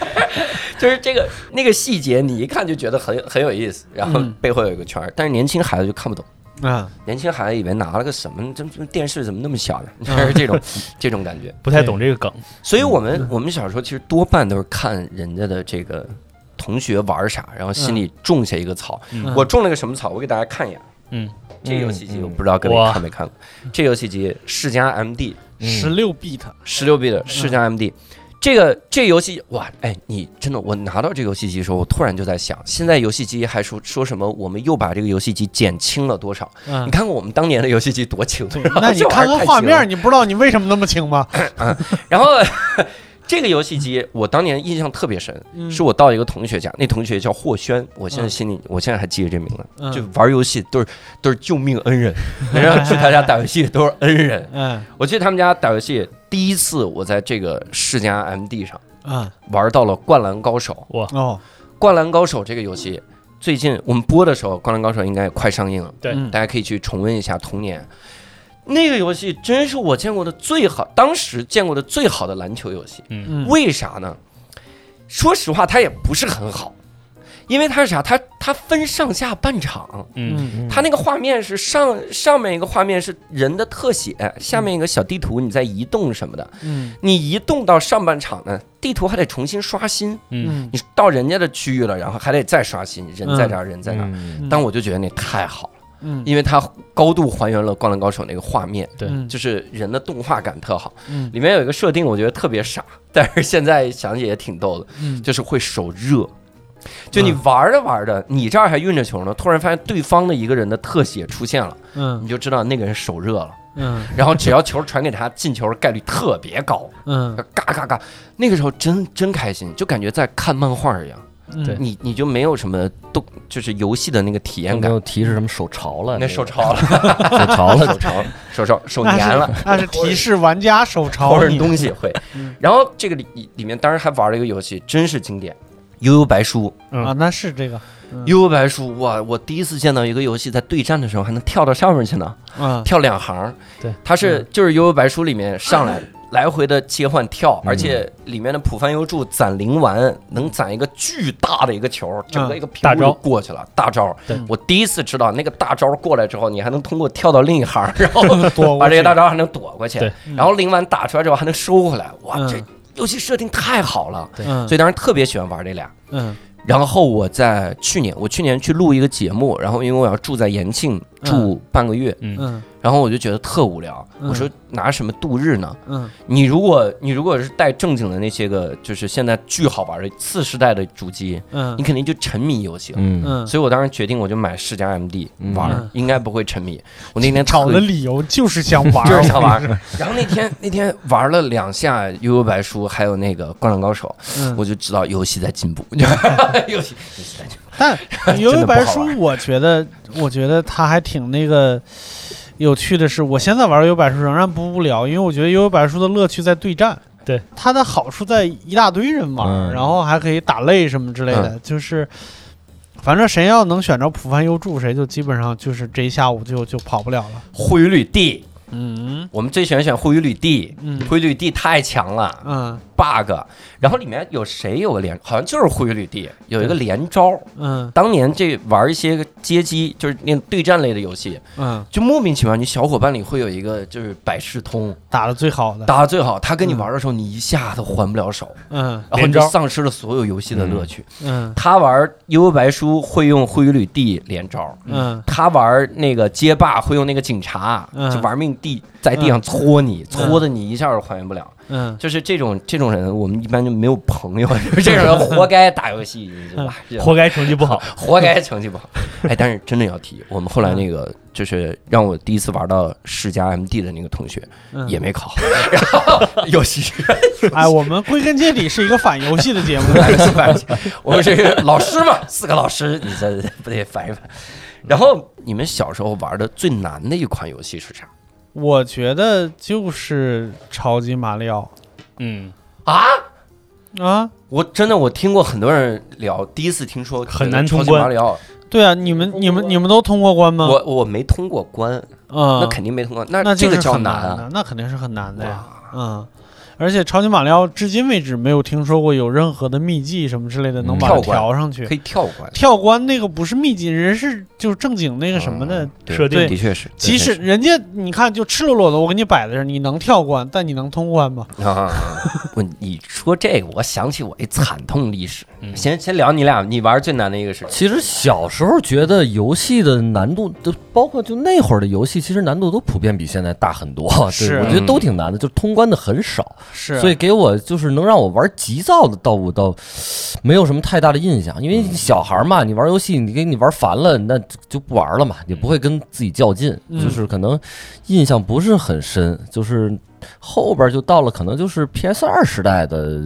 就是这个那个细节，你一看就觉得很很有意思，然后嗯背后有一个圈儿，但是年轻孩子就看不懂。啊年轻孩子以为拿了个什么，这这电视怎么那么小呢？就是这种 这种感觉。不太懂这个梗，所以我们我们小时候其实多半都是看人家的这个同学玩啥，然后心里种下一个草。嗯我种了个什么草？我给大家看一眼。嗯，这个游戏机嗯我不知道各位看没看过。这游戏机世嘉 MD 十六 bit，十六 bit 世嘉 MD。这个这个游戏哇，哎，你真的，我拿到这个游戏机的时候，我突然就在想，现在游戏机还说说什么，我们又把这个游戏机减轻了多少？你看，看过我们当年的游戏机多轻？那你看看画面，你不知道你为什么那么轻吗？然后这个游戏机，我当年印象特别深，嗯是我到一个同学家，那同学叫霍轩，我现在心里，我现在还记得这名字，嗯就玩游戏都是都是救命恩人，然后去他家打游戏都是恩人。嗯我去他们家打游戏，第一次我在这个世嘉 MD 上啊玩到了《灌篮高手》。哇哦，《灌篮高手》这个游戏，最近我们播的时候，《灌篮高手》应该也快上映了，对嗯大家可以去重温一下童年。那个游戏真是我见过的最好，当时见过的最好的篮球游戏。嗯为啥呢？说实话，它也不是很好，因为它是啥？它它分上下半场，嗯。嗯。它那个画面是上上面一个画面是人的特写，下面一个小地图，你在移动什么的。嗯。你移动到上半场呢，地图还得重新刷新，嗯。嗯你到人家的区域了，然后还得再刷新，人在这儿，人在那儿。嗯。但我就觉得那太好了，嗯。因为它高度还原了《灌篮高手》那个画面，对。嗯就是人的动画感特好。嗯。里面有一个设定，我觉得特别傻，但是现在想起也挺逗的，嗯。就是会手热。就你玩着玩着，你这儿还运着球呢，突然发现对方的一个人的特写出现了，嗯你就知道那个人手热了。嗯然后只要球传给他，进球概率特别高，嗯嘎嘎嘎。那个时候真真开心，就感觉在看漫画一样。你你就没有什么动，就是游戏的那个体验感。没有提示什么手潮了，那手潮了，手潮了，手潮，手潮，手那黏了，是那是提示玩家手或潮或。者东西会嗯。然后这个里里面当然还玩了一个游戏，真是经典，《悠悠白书》。啊，那是这个，悠悠白书，哇！我第一次见到一个游戏在对战的时候还能跳到上面去呢，啊。跳两行。对，它是就是悠悠白书里面上来 来回的切换跳，嗯。而且里面的浦饭优助攒灵丸能攒一个巨大的一个球，整个一个屏幕就大招过去了，大招。对。我第一次知道那个大招过来之后，你还能通过跳到另一行，然后躲过去。把这个大招还能躲过去。对，然后灵丸打出来之后还能收回来，哇，嗯。这游戏设定太好了，嗯。所以当时特别喜欢玩这俩。嗯。然后我在去年，我去年去录一个节目，然后因为我要住在延庆住半个月，嗯。嗯。然后我就觉得特无聊，嗯。我说拿什么度日呢？嗯。你如果你如果是带正经的那些个，就是现在巨好玩的次世代的主机，嗯。你肯定就沉迷游戏了。嗯。嗯，所以我当时决定，我就买世嘉 MD 嗯。玩嗯，应该不会沉迷。我那天找特的理由就是想玩，就是想玩。然后那天那天玩了两下悠悠白书，还有那个灌篮高手，嗯。我就知道游戏在进步，游戏游戏在进步。但 悠悠白书，我觉得，我觉得它还挺那个有趣的是，我现在玩悠悠白书仍然不无聊，因为我觉得悠悠白书的乐趣在对战。对，它的好处在一大堆人玩，嗯然后还可以打擂什么之类的，就是。反正谁要能选着浦饭优助，谁就基本上就是这一下午就就跑不了了。护羽履地，嗯我们最喜欢选护羽履地，嗯护羽履地太强了嗯，bug。然后里面有谁有个连，好像就是灰羽履地有一个连招。嗯。当年这玩一些个街机，就是那对战类的游戏，嗯，就莫名其妙，你小伙伴里会有一个就是百事通，打的最好的。打的最好，他跟你玩的时候，你一下都还不了手，嗯。然后你丧失了所有游戏的乐趣。嗯。他玩悠悠白书会用灰羽履地连招，嗯。他玩那个街霸会用那个警察，嗯。就玩命地在地上搓你，搓的你一下都还原不了。嗯就是这种这种人，我们一般就没有朋友，就是这种人 活该打游戏，你知道吧？活该成绩不好。活该成绩不好。哎，但是真的要提，我们后来那个就是让我第一次玩到世嘉 MD 的那个同学嗯，也没考好，然后游戏哎，我们归根结底是一个反游戏的节目。我们是老师嘛，四个老师，你这不得反一反？然后你们小时候玩的最难的一款游戏是啥我觉得就是超级马里奥。嗯，啊？啊，我真的我听过很多人聊，第一次听说很难通关。马里奥，对啊，你们你们你们都通过关吗？我我没通过关，嗯，那肯定没通过，那那这个叫难啊。那肯定是很难的呀。嗯，而且超级马里奥至今为止没有听说过有任何的秘技什么之类的能把它跳关调上去。可以跳关，跳关那个不是秘籍，人是就是正经那个什么的。设定的确是，即使人家你看就赤裸裸的，我给你摆在这儿，你能跳关，但你能通关吗？啊，不，你说这个，我想起我一惨痛历史。嗯先先聊你俩，你玩最难的一个是其实小时候觉得游戏的难度，都包括就那会儿的游戏，其实难度都普遍比现在大很多。对是我觉得都挺难的，就通关的很少，是，所以给我就是能让我玩急躁的倒我倒没有什么太大的印象。因为小孩嘛，你玩游戏，你给你玩烦了，那就不玩了嘛，也不会跟自己较劲，嗯就是可能印象不是很深。就是后边就到了可能就是 PS 二时代的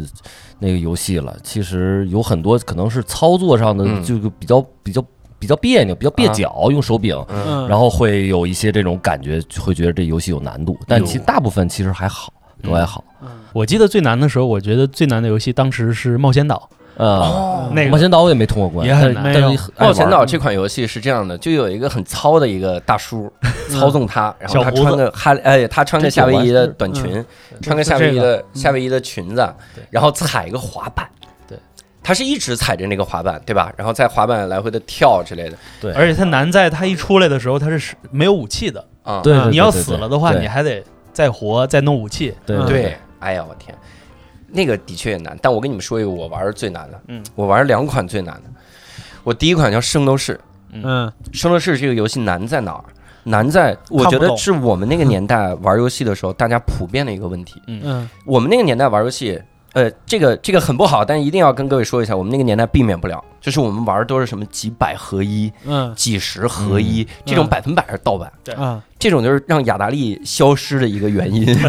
那个游戏了。其实有很多可能是操作上的嗯。就比较比较比较别扭，比较蹩啊。脚，用手柄。嗯，然后会有一些这种感觉，会觉得这游戏有难度，但其实大部分其实还好，都还好。我记得最难的时候，我觉得最难的游戏当时是《冒险岛啊，那个冒险岛我也没通过关，也很难但冒险岛这款游戏是这样的，就有一个很糙的一个大叔操纵他，然后他穿个哈哎，他穿个夏威夷的短裙，嗯穿个夏威夷是的夏威夷的裙子对，然后踩一个滑板。对，他是一直踩着那个滑板，对吧？然后在滑板来回的跳之类的对，而且他难在他一出来的时候，他是没有武器的。啊。对，对你要死了的话，你还得再活，再弄武器。嗯对对对，哎呀，我天，那个的确也难。但我跟你们说一个我玩儿最难的，嗯，我玩儿两款最难的。我第一款叫《圣斗士》，嗯《圣斗士》这个游戏难在哪儿？难在我觉得是我们那个年代玩游戏的时候，大家普遍的一个问题。嗯我们那个年代玩游戏，呃，这个这个很不好，但一定要跟各位说一下，我们那个年代避免不了，就是我们玩的都是什么几百合一、嗯几十合一，这种嗯百分百是盗版。啊这种就是让雅达利消失的一个原因。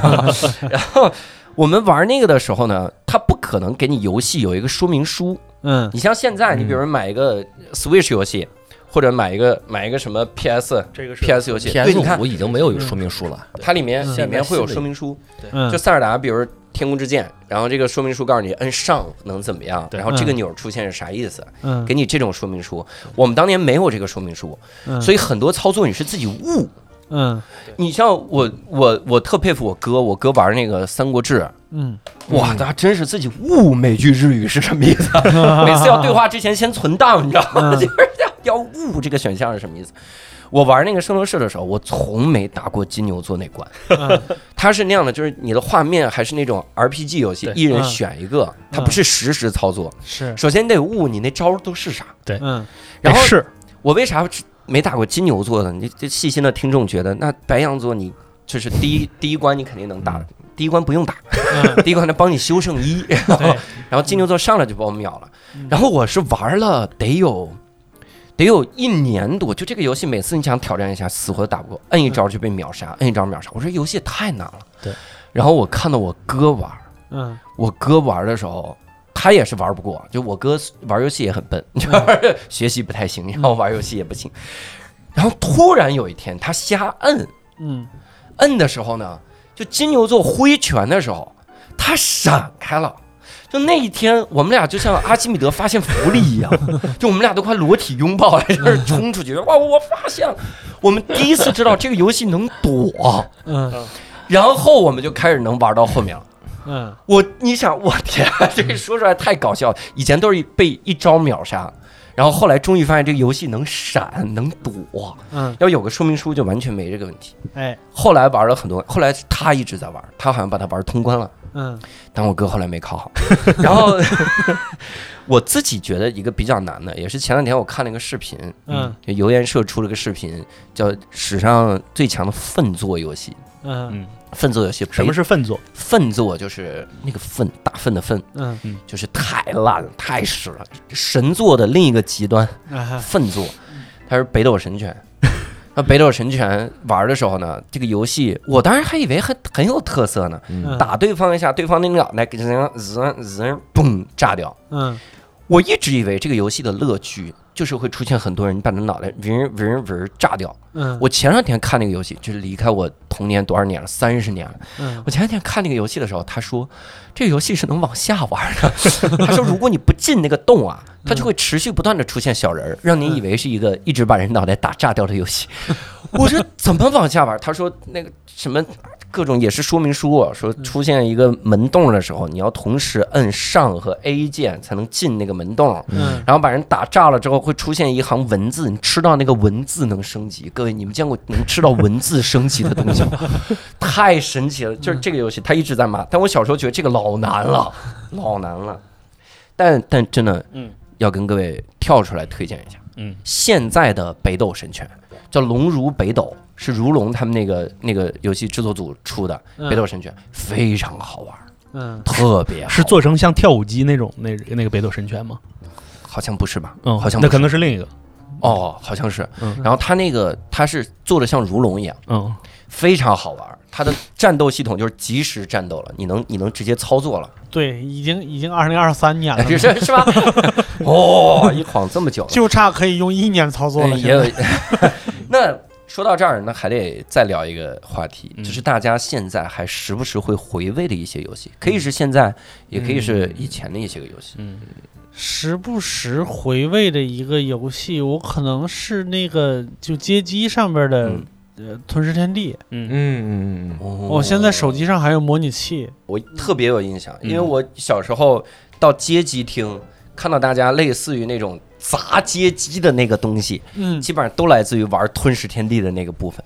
然后我们玩那个的时候呢，它不可能给你游戏有一个说明书。嗯。你像现在，你比如买一个 Switch 游戏，或者买一个买一个什么 PS 这个 PS 游戏，对，PS 你看我已经没有说明书了，它里面嗯。里面会有说明书，嗯，就塞尔达，比如天空之剑，然后这个说明书告诉你摁上能怎么样，然后这个嗯钮出现是啥意思，嗯。给你这种说明书。我们当年没有这个说明书，嗯。所以很多操作你是自己悟。嗯你像我，我我特佩服我哥，我哥玩那个《三国志》，嗯哇，他真是自己悟每句日语是什么意思，每次要对话之前先存档，你知道吗？嗯就是 要要悟这个选项是什么意思。我玩那个圣斗士的时候，我从没打过金牛座那关。嗯它是那样的，就是你的画面还是那种 RPG 游戏，一人嗯选一个，它不是实时操作。是首先你得悟你那招都是啥。嗯然后是我为啥没打过金牛座的？你这细心的听众觉得，那白羊座你就是第一 第一关你肯定能打，第一关不用打，嗯 第一关他帮你修圣衣，然后然后金牛座上来就把我秒了。然后我是玩了得有得有一年多，就这个游戏每次你想挑战一下，死活打不过，摁一招就被秒杀，摁一招秒杀。我说游戏也太难了。对。然后我看到我哥玩，嗯我哥玩的时候。他也是玩不过，就我哥玩游戏也很笨，就是学习不太行，然后玩游戏也不行。然后突然有一天，他瞎摁，嗯摁的时候呢，就金牛座挥拳的时候，他闪开了。就那一天，我们俩就像阿基米德发现福利一样，就我们俩都快裸体拥抱了，在这儿冲出去。哇！我发现了，我们第一次知道这个游戏能躲，嗯然后我们就开始能玩到后面了。嗯我，你想，我天、啊，这个说出来太搞笑了。以前都是被一招秒杀，然后后来终于发现这个游戏能闪能躲，嗯要有个说明书就完全没这个问题。哎后来玩了很多，后来他一直在玩，他好像把它玩通关了，嗯但我哥后来没考好。然后 我自己觉得一个比较难的，也是前两天我看了一个视频，嗯就油盐社出了个视频，叫史上最强的粪作游戏。嗯嗯，粪作游戏，什么是粪作？粪作？就是那个粪，大粪的粪，嗯就是太烂了，太屎了。神作的另一个极端，啊粪作，它是北斗神拳。那北斗神拳玩的时候呢，这个游戏我当时还以为很很有特色呢，嗯打对方一下，对方那个脑袋滋滋滋嘣炸掉。嗯我一直以为这个游戏的乐趣就是会出现很多人把他脑袋嗡嗡嗡炸掉。嗯我前两天看那个游戏，就是离开我童年多少年了，三十年了。嗯我前两天看那个游戏的时候，他说这个游戏是能往下玩的。他说如果你不进那个洞啊，它就会持续不断的出现小人儿，让你以为是一个一直把人脑袋打炸掉的游戏。我说怎么往下玩？他说那个什么。各种也是说明书、啊，说出现一个门洞的时候，你要同时摁上和 A 键才能进那个门洞，嗯然后把人打炸了之后会出现一行文字，你吃到那个文字能升级。各位，你们见过能吃到文字升级的东西吗？太神奇了！就是这个游戏，它一直在骂，但我小时候觉得这个老难了，老难了。但但真的，嗯，要跟各位跳出来推荐一下，嗯，现在的北斗神拳叫龙如北斗，是如龙他们那个那个游戏制作组出的嗯北斗神拳，非常好玩，嗯，特别好是做成像跳舞机那种那那个北斗神拳吗？好像不是吧？嗯，好像那可能是另一个。哦，好像是。嗯然后他那个他是做的像如龙一样，嗯，非常好玩。它的战斗系统就是即时战斗了，你能你能直接操作了，对，已经已经二零二三年了，是是是吧？哦，一晃这么久，就差可以用一年操作了。嗯也有。那 说到这儿，那还得再聊一个话题，嗯。就是大家现在还时不时会回味的一些游戏，可以是现在，也可以是以前的一些个游戏。嗯。时不时回味的一个游戏，我可能是那个就街机上边的嗯。呃《吞噬天地》，嗯。嗯嗯嗯哦我现在手机上还有模拟器。我特别有印象，因为嗯。我小时候到街机厅看到大家类似于那种砸街机的那个东西，嗯，基本上都来自于玩吞噬天地的那个部分，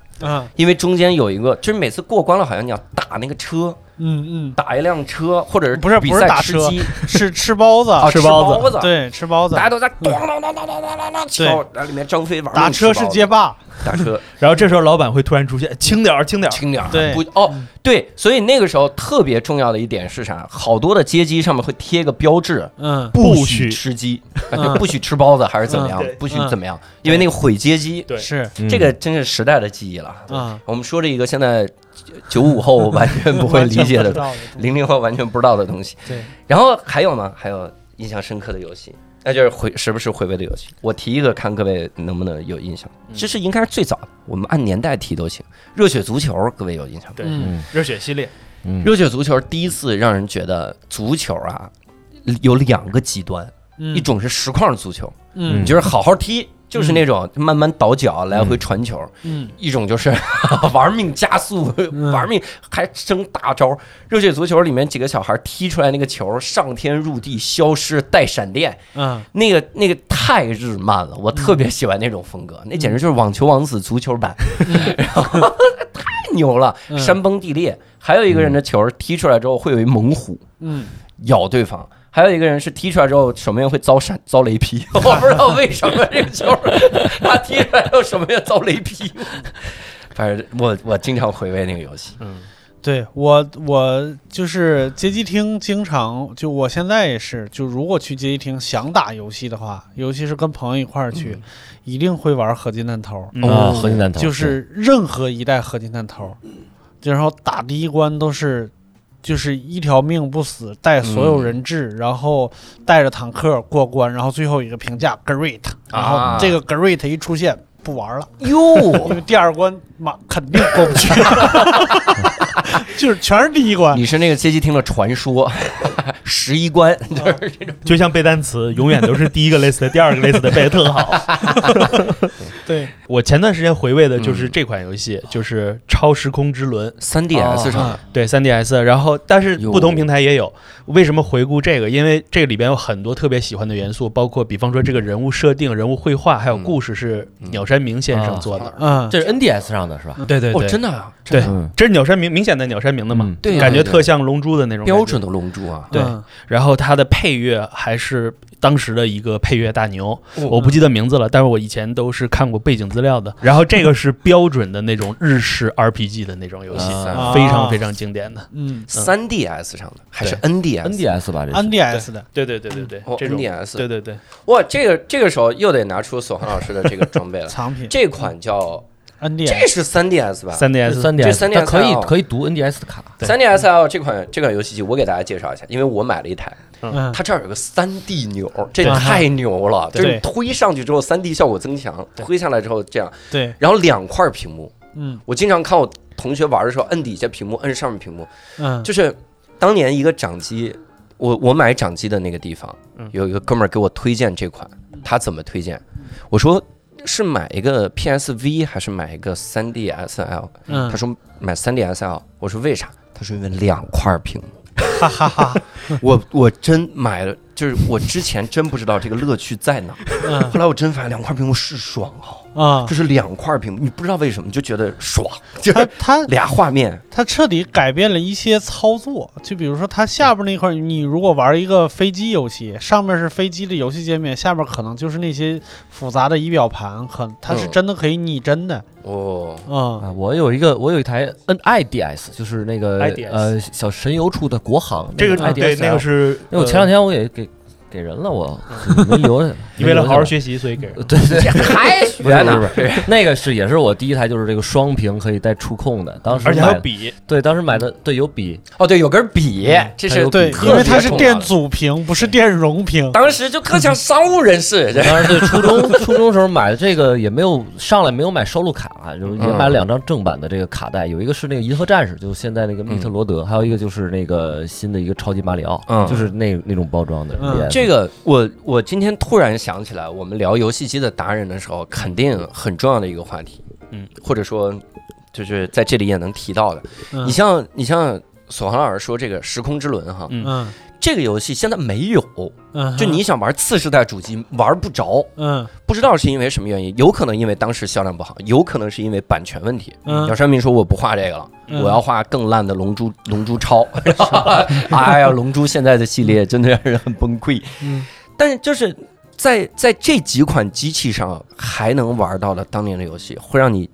因为中间有一个，就是每次过关了，好像你要打那个车，嗯嗯，打一辆车，或者是不是不是打吃鸡，是吃包子，吃包子，对，吃包子，大家都在咚咚咚咚咚咚咚咚敲，里面张飞玩打车是街霸，打车，然后这时候老板会突然出现，轻点儿，轻点儿。轻点儿，对不哦，对，所以那个时候特别重要的一点是啥？好多的街机上面会贴个标志，嗯不许许吃鸡，嗯不许吃包子还是怎么样嗯？不许嗯怎么样？因为那个毁街机，对是嗯，这个真是时代的记忆了。啊，我们说这一个现在九五后完全不会理解的，的。零零后完全不知道的东西。对，然后还有吗？还有印象深刻的游戏，那就是回时不时回味的游戏。我提一个，看各位能不能有印象。嗯这是应该是最早的，我们按年代提都行。热血足球，各位有印象吗？对热血系列，嗯热血足球第一次让人觉得足球啊有两个极端，嗯一种是实况足球，嗯你就是好好踢，就是那种慢慢倒脚来回传球；嗯。一种就是 玩命加速，嗯。玩命还生大招。热血足球里面几个小孩踢出来那个球上天入地，消失带闪电，嗯。那个那个太日漫了，我特别喜欢那种风格，那简直就是网球王子足球版，然后太牛了，嗯。山崩地裂。还有一个人的球踢出来之后会有一猛虎嗯。咬对方。还有一个人是踢出来之后守门员会遭闪遭雷劈，我不知道为什么这个球他踢出来之后守门员遭雷劈。反正我我经常回味那个游戏，嗯。对我我就是街机厅，经常就我现在也是，就如果去街机厅想打游戏的话，尤其是跟朋友一块儿去，一定会玩合金弹头，嗯。啊，合金弹头就是任何一代合金弹头，就然后打第一关都是。就是一条命不死，带所有人质，然后带着坦克过关，然后最后一个评价 great，然啊。后这个 great 一出现不玩了，因哟，为第二关妈肯定过不去，就是全是第一关。你是那个街机厅的传说，十一关就是这种。就像背单词，永远都是第一个类似的第二个类似的背的特好。对，我前段时间回味的就是嗯这款游戏，就是《超时空之轮》，三 DS 上，对 3DS，然后但是不同平台也有。为什么回顾这个？因为这个里边有很多特别喜欢的元素，包括比方说这个人物设定、人物绘画，还有嗯故事是嗯鸟山明先生做的。嗯，这是 NDS 上的是吧？哦，对对对，真的啊，对。嗯，这是鸟山明明显的鸟山明的嘛，嗯。对，感觉特像龙珠的那种感觉。标准。的龙珠啊。对。嗯。然后它的配乐还是当时的一个配乐大牛，哦我不记得名字了，但是我以前都是看过背景资料的。然后这个是标准的那种日式 RPG 的那种游戏，啊。非常非常经典的。嗯。三 DS 上的还是 NDS？NDS 吧，这是，NDS 的，对对对对对，哦这种，NDS。对对对，哇，这个这个时候又得拿出索恒老师的这个装备了。藏品。这款叫这 NDS，是三 DS 吧？三 DS 三这 DS，3DS 它可以哦可以读 NDS 的卡，对。三 DSL 这款这款游戏机，我给大家介绍一下，因为我买了一台，嗯。它这儿有个三 D 钮，这太牛了，就是推上去之后，三 D 效果增强，推下来之后这样，对，然后两块屏幕，嗯。我经常看我同学玩的时候，摁底下屏幕，摁上面屏幕，嗯，就是当年一个掌机，我我买掌机的那个地方嗯，有一个哥们儿给我推荐这款，他怎么推荐？我说是买一个 PSV 还是买一个 3DSL？嗯他说买 3DSL，我说为啥？他说因为两块屏幕。哈哈哈，我我真买了，就是我之前真不知道这个乐趣在哪，嗯后来我真发现两块屏幕是爽啊，啊。就，是两块屏幕，你不知道为什么就觉得爽，就是它它俩画面，它彻底改变了一些操作，就比如说它下边那块儿，你如果玩一个飞机游戏，上面是飞机的游戏界面，下边可能就是那些复杂的仪表盘，可它是嗯。真的可以拟真的，哦，嗯啊，我有一个，我有一台 N IDS，就是那个 IDS 呃小神游出的国行这个那 IDS，对那个是，因为我前两天我也给给人了，我没留下。你为了好好学，习，所以给人。对对对，还学呢？不是，那个是也是我第一台，就是这个双屏可以带触控的，当时而且还有笔，对，当时买的对有笔，哦，对，有根笔，这是对，因为它是电阻屏，不是电容屏，当时就特像商务人士，这当时对初中初中时候买的这个也没有上来没有买收录卡，就也买了两张正版的这个卡带，有一个是那个银河战士，就是现在那个密特罗德，还有一个就是那个新的一个超级马里奥，嗯。就是那那种包装的。这个我我今天突然想起来，我们聊游戏机的达人的时候，肯定很重要的一个话题，嗯，或者说就是在这里也能提到的。嗯。你像你像索航老师说这个《时空之轮》哈，嗯。嗯这个游戏现在没有，嗯，就你想玩次世代主机玩不着，嗯不知道是因为什么原因，有可能因为当时销量不好，有可能是因为版权问题。嗯姚山明说我不画这个了，嗯我要画更烂的龙珠龙珠超。哎呀，龙珠现在的系列真的让人很崩溃。嗯但是就是在在这几款机器上还能玩到的当年的游戏，会让你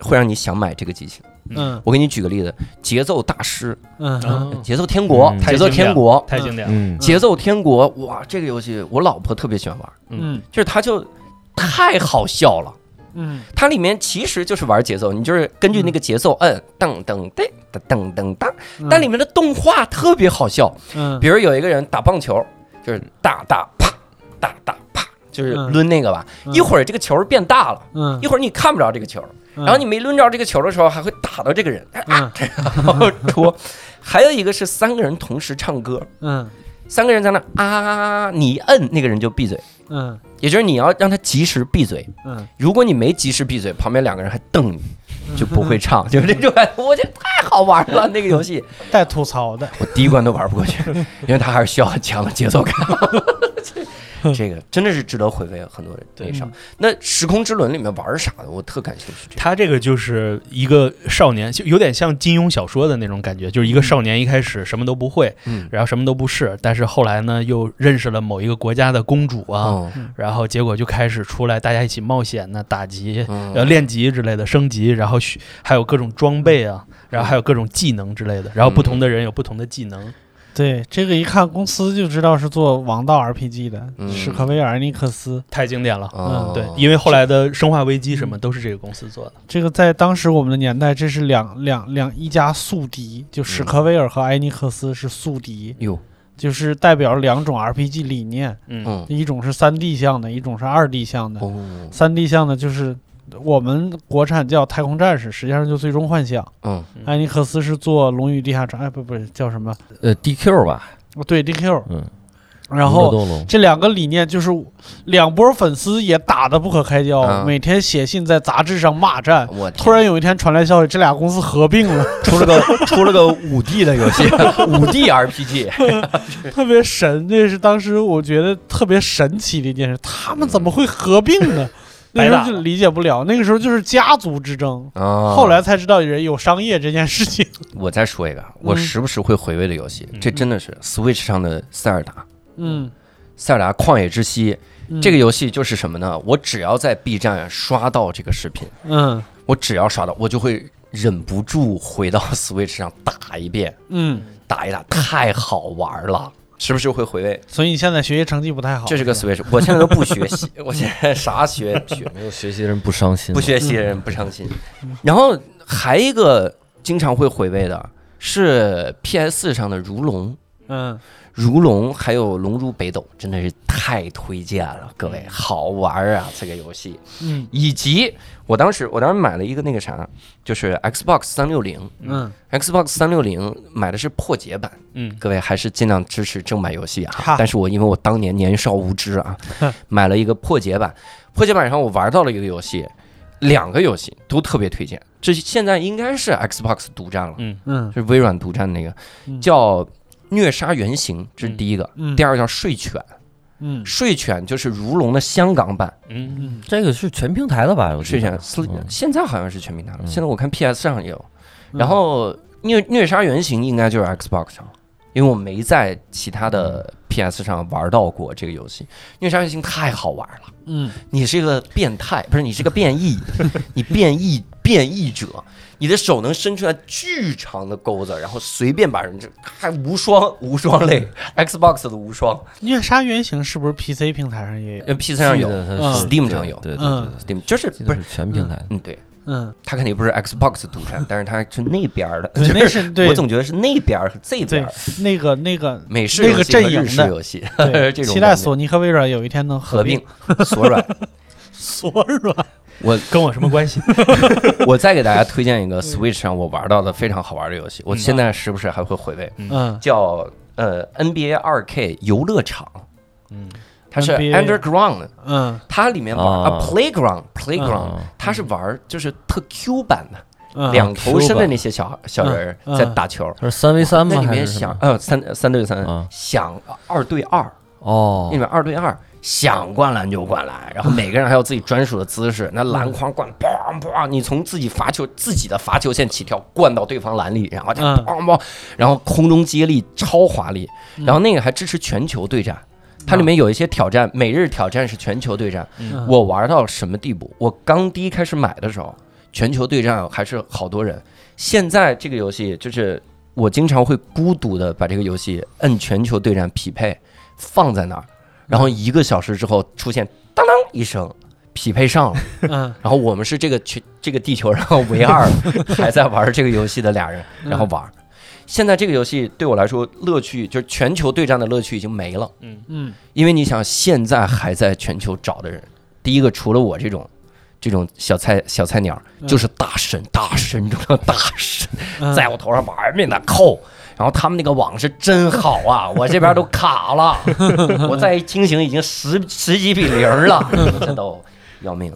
会让你想买这个机器。嗯。我给你举个例子，节奏大师、嗯。嗯节奏天国、嗯。节奏天国、太经典了。嗯。节奏天国，哇，这个游戏我老婆特别喜欢玩，嗯。就是它就太好笑了。嗯。它里面其实就是玩节奏，你就是根据那个节奏摁噔噔噔噔噔噔，嗯，但里面的动画特别好笑。嗯。比如有一个人打棒球，就是大大啪大大啪，就是嗯抡那个吧。嗯。一会儿这个球变大了，嗯。一会儿你看不着这个球，嗯，然后你没抡着这个球的时候，还会打到这个人，嗯。然后戳。还有一个是三个人同时唱歌，嗯。三个人在那啊，你一摁那个人就闭嘴，嗯。也就是你要让他及时闭嘴。嗯。如果你没及时闭嘴，旁边两个人还瞪你，就不会唱，就是这种感觉。我觉得太好玩了，那个游戏，带吐槽的，我第一关都玩不过去，因为他还是需要很强的节奏感。这个真的是值得回味很多人那上。那《时空之轮》里面玩啥的，我特感兴趣。这个。他这个就是一个少年，就有点像金庸小说的那种感觉，就是一个少年一开始什么都不会，嗯。然后什么都不是，但是后来呢又认识了某一个国家的公主啊，哦。然后结果就开始出来大家一起冒险呢，打击、嗯。呃练级之类的升级，然后学还有各种装备啊，然后还有各种技能之类的，然后不同的人有不同的技能，对，这个一看公司就知道是做王道 RPG 的，嗯史克威尔尼克斯。太经典了。嗯对，因为后来的《生化危机》什么都是这个公司做的。这个在当时我们的年代，这是两两两一家宿敌，就史克威尔和埃尼克斯是宿敌，哟，就是代表两种 RPG 理念，嗯嗯一种是三 D 向的，一种是二 D 向的。哦，三 D 向的就是我们国产叫太空战士，实际上就最终幻想。嗯艾尼克斯是做龙与地下城，哎不不是叫什么？呃 DQ 吧，哦对 DQ，嗯，然后这两个理念就是两波粉丝也打得不可开交，啊每天写信在杂志上骂战。我突然有一天传来消息，这俩公司合并了，出了个出了个五 D 的游戏，五 D RPG，特别神。这是当时我觉得特别神奇的一件事，他们怎么会合并呢？那时候就理解不了，那个时候就是家族之争，啊后来才知道人有商业这件事情。我再说一个，我时不时会回味的游戏，嗯这真的是 Switch 上的塞尔达。嗯，塞尔达旷野之息嗯这个，游戏就是什么呢？我只要在 B 站刷到这个视频，嗯我只要刷到，我就会忍不住回到 Switch 上打一遍，嗯，打一打，太好玩了，是不是会回味？所以你现在学习成绩不太好。这是个 Switch，我现在都不学习，我现在啥学不学？没有学习的人不伤心，不学习的人不伤心。然后还一个经常会回味的是 PS 上的如龙。嗯如龙还有龙珠北斗，真的是太推荐了，各位，好玩啊！这个游戏，嗯以及我当时我当时买了一个那个啥，就是 Xbox 三六零。嗯，，Xbox 三六零买的是破解版，嗯，各位还是尽量支持正版游戏啊。但是我因为我当年年少无知啊，买了一个破解版，破解版上我玩到了一个游戏，两个游戏都特别推荐，这现在应该是 Xbox 独占了，嗯。嗯。是微软独占那个嗯。叫虐杀原型，这是第一个。嗯。第二个叫睡犬，嗯睡犬就是如龙的香港版。嗯，嗯这个是全平台的吧？我记睡得犬嗯现在好像是全平台了，嗯现在我看 PS 上也有。嗯然后虐虐杀原型应该就是 Xbox 上，因为我没在其他的 PS 上玩到过这个游戏。虐杀原型太好玩了，嗯。你是一个变态，不是你是个变异，你变异变异者，你的手能伸出来巨长的钩子，然后随便把人这还无双无双类 Xbox 的无双，虐杀原型是不是 PC 平台上也有？呃 PC 上有，Steam 上有。对对对嗯，Steam 就是不是全平台。嗯对，嗯，他肯定不是 Xbox 独占，但是他是那边儿的，对，就那是对我总觉得是那边儿和这边儿。那个那个美式那个游戏和阵营日式的游戏，对 这种期待索尼和微软有一天能合并并。索软。索软。我跟我什么关系？我再给大家推荐一个 Switch 上我玩到的非常好玩的游戏，我现在时不时还会回味，嗯叫呃 NBA 2K 游乐场，嗯，它是 Underground，嗯。它里面玩啊。啊 Playground Playground，啊。它是玩就是特 Q 版的，嗯，两头身的那些小小人在打球。它是三 v 三吗？那里面想呃三三对三啊。想二对二，哦。那里面二对二，想灌篮就灌篮，然后每个人还有自己专属的姿势，那篮筐灌，砰砰，你从自己罚球自己的罚球线起跳，灌到对方篮里，然后就嗯。砰砰，然后空中接力超华丽，然后那个还支持全球对战。它里面有一些挑战，每日挑战是全球对战。嗯我玩到什么地步？我刚第一开始买的时候，全球对战还是好多人。现在这个游戏就是我经常会孤独的把这个游戏摁全球对战匹配放在那儿，然后一个小时之后出现当当一声。匹配上了，嗯然后我们是这个全这个地球上唯二还在玩这个游戏的俩人，然后玩。现在这个游戏对我来说乐趣就是全球对战的乐趣已经没了，嗯。嗯。因为你想现在还在全球找的人，第一个除了我这种这种小菜小菜鸟，嗯。就是大神大神中的大神，嗯。在我头上玩命的扣。然后他们那个网是真好啊，我这边都卡了，我再一清醒已经十十几比零了，这都要命。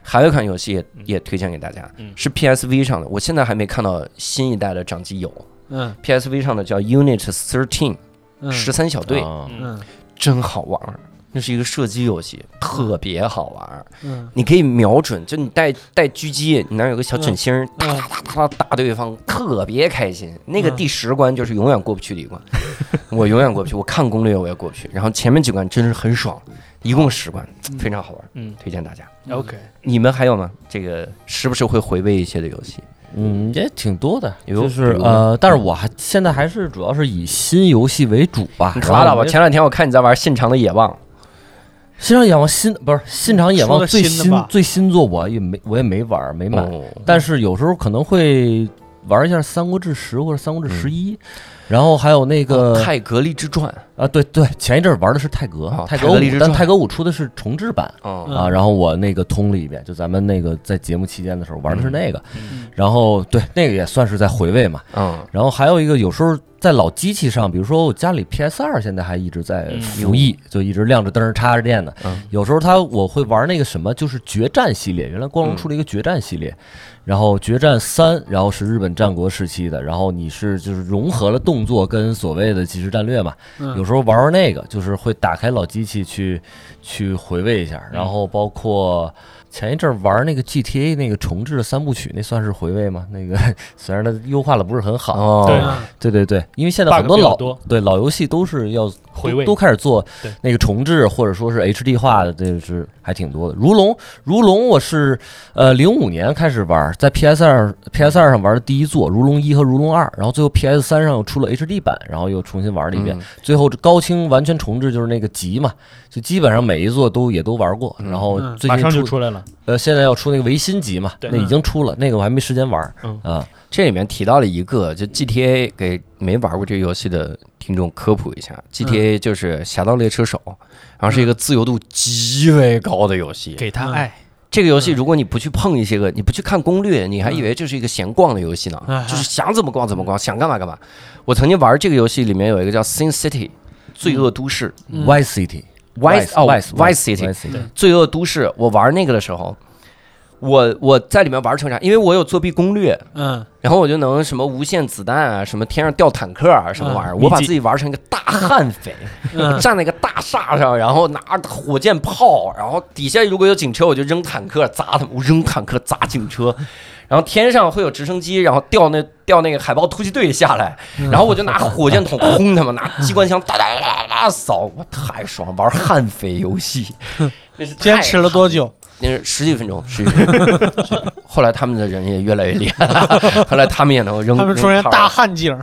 还有一款游戏也也推荐给大家，嗯。是 PSV 上的，我现在还没看到新一代的掌机有嗯 PSV 上的叫 Unit Thirteen 嗯十三小队，啊嗯真好玩儿。那是一个射击游戏，特别好玩儿。嗯你可以瞄准，就你带带狙击，你那儿有个小准星哒哒哒哒打对方，特别开心。那个嗯第十关就是永远过不去的一关，我永远过不去。我看攻略我也过不去，然后前面几关真是很爽，一共十关，非常好玩，嗯推荐大家。，OK，你们还有吗？这个时不时会回味一些的游戏？嗯，也挺多的，有就是呃，但是我还现在还是主要是以新游戏为主吧。你拉倒吧！前两天我看你在玩《信长的野望》，信长野望新不是信长野望最新最新作我也没我也没玩儿没买，哦但是有时候可能会玩一下《三国志十》或者《三国志嗯十一》，然后还有那个哦泰格利之传》啊，对对，前一阵儿玩的是泰格哦，泰格五泰格立志，传。但泰格五出的是重制版啊，然后我那个通了一遍，就咱们那个在节目期间的时候玩的是那个。嗯，然后对那个也算是在回味嘛，嗯。然后还有一个有时候在老机器上，比如说我家里 PS 二现在还一直在嗯服役，就一直亮着灯儿插着电的，嗯。有时候它我会玩那个什么，就是决战系列，原来光荣出了一个决战系列，然后决战三，然后是日本战国时期的，然后你是就是融合了动作跟所谓的即时战略嘛，嗯有时候玩玩那个，就是会打开老机器去去回味一下，然后包括。前一阵儿玩那个 GTA 那个重置的三部曲，那算是回味吗？那个 虽然它优化的不是很好，哦。对。对对对，因为现在很多老多。对老游戏都是要回味。都都开始做那个重置或者说是 HD 化的，这是还挺多的。如龙，如龙我是呃零五年开始玩，在 PS 二 PS 二上玩的第一座如龙一和如龙二，然后最后 PS 三上又出了 HD 版，然后又重新玩了一遍，嗯。最后这高清完全重置就是那个集嘛，就基本上每一座都也都玩过，嗯。然后嗯。马上最近出就出来了。呃现在要出那个维新集嘛，对那已经出了，那个我还没时间玩，嗯啊。这里面提到了一个，就 GTA 给没玩过这个游戏的听众科普一下，GTA 就是《侠盗猎车手》，然后是一个自由度极为高的游戏。嗯给他爱，这个游戏如果你不去碰一些个，你不去看攻略，你还以为这是一个闲逛的游戏呢嗯，就是想怎么逛怎么逛，想干嘛干嘛。我曾经玩这个游戏，里面有一个叫 Sin City，罪恶都市嗯。Y City。，Vice 哦 Vice Vice City，City，罪恶都市。我玩那个的时候，我我在里面玩成啥？因为我有作弊攻略，嗯。然后我就能什么无限子弹啊，什么天上掉坦克啊，什么玩意儿，嗯。我把自己玩成一个大悍匪，嗯。站在一个大厦上，然后拿着火箭炮，然后底下如果有警车，我就扔坦克砸他们，我扔坦克砸警车。然后天上会有直升机，然后调那调那个海豹突击队下来，嗯然后我就拿火箭筒轰他们，拿机关枪哒哒哒哒扫，我太爽，玩悍匪游戏，那是坚持了多久？那是十几分钟，十几分钟。后来他们的人也越来越厉害了，后来他们也能扔。他们出现 大汉景，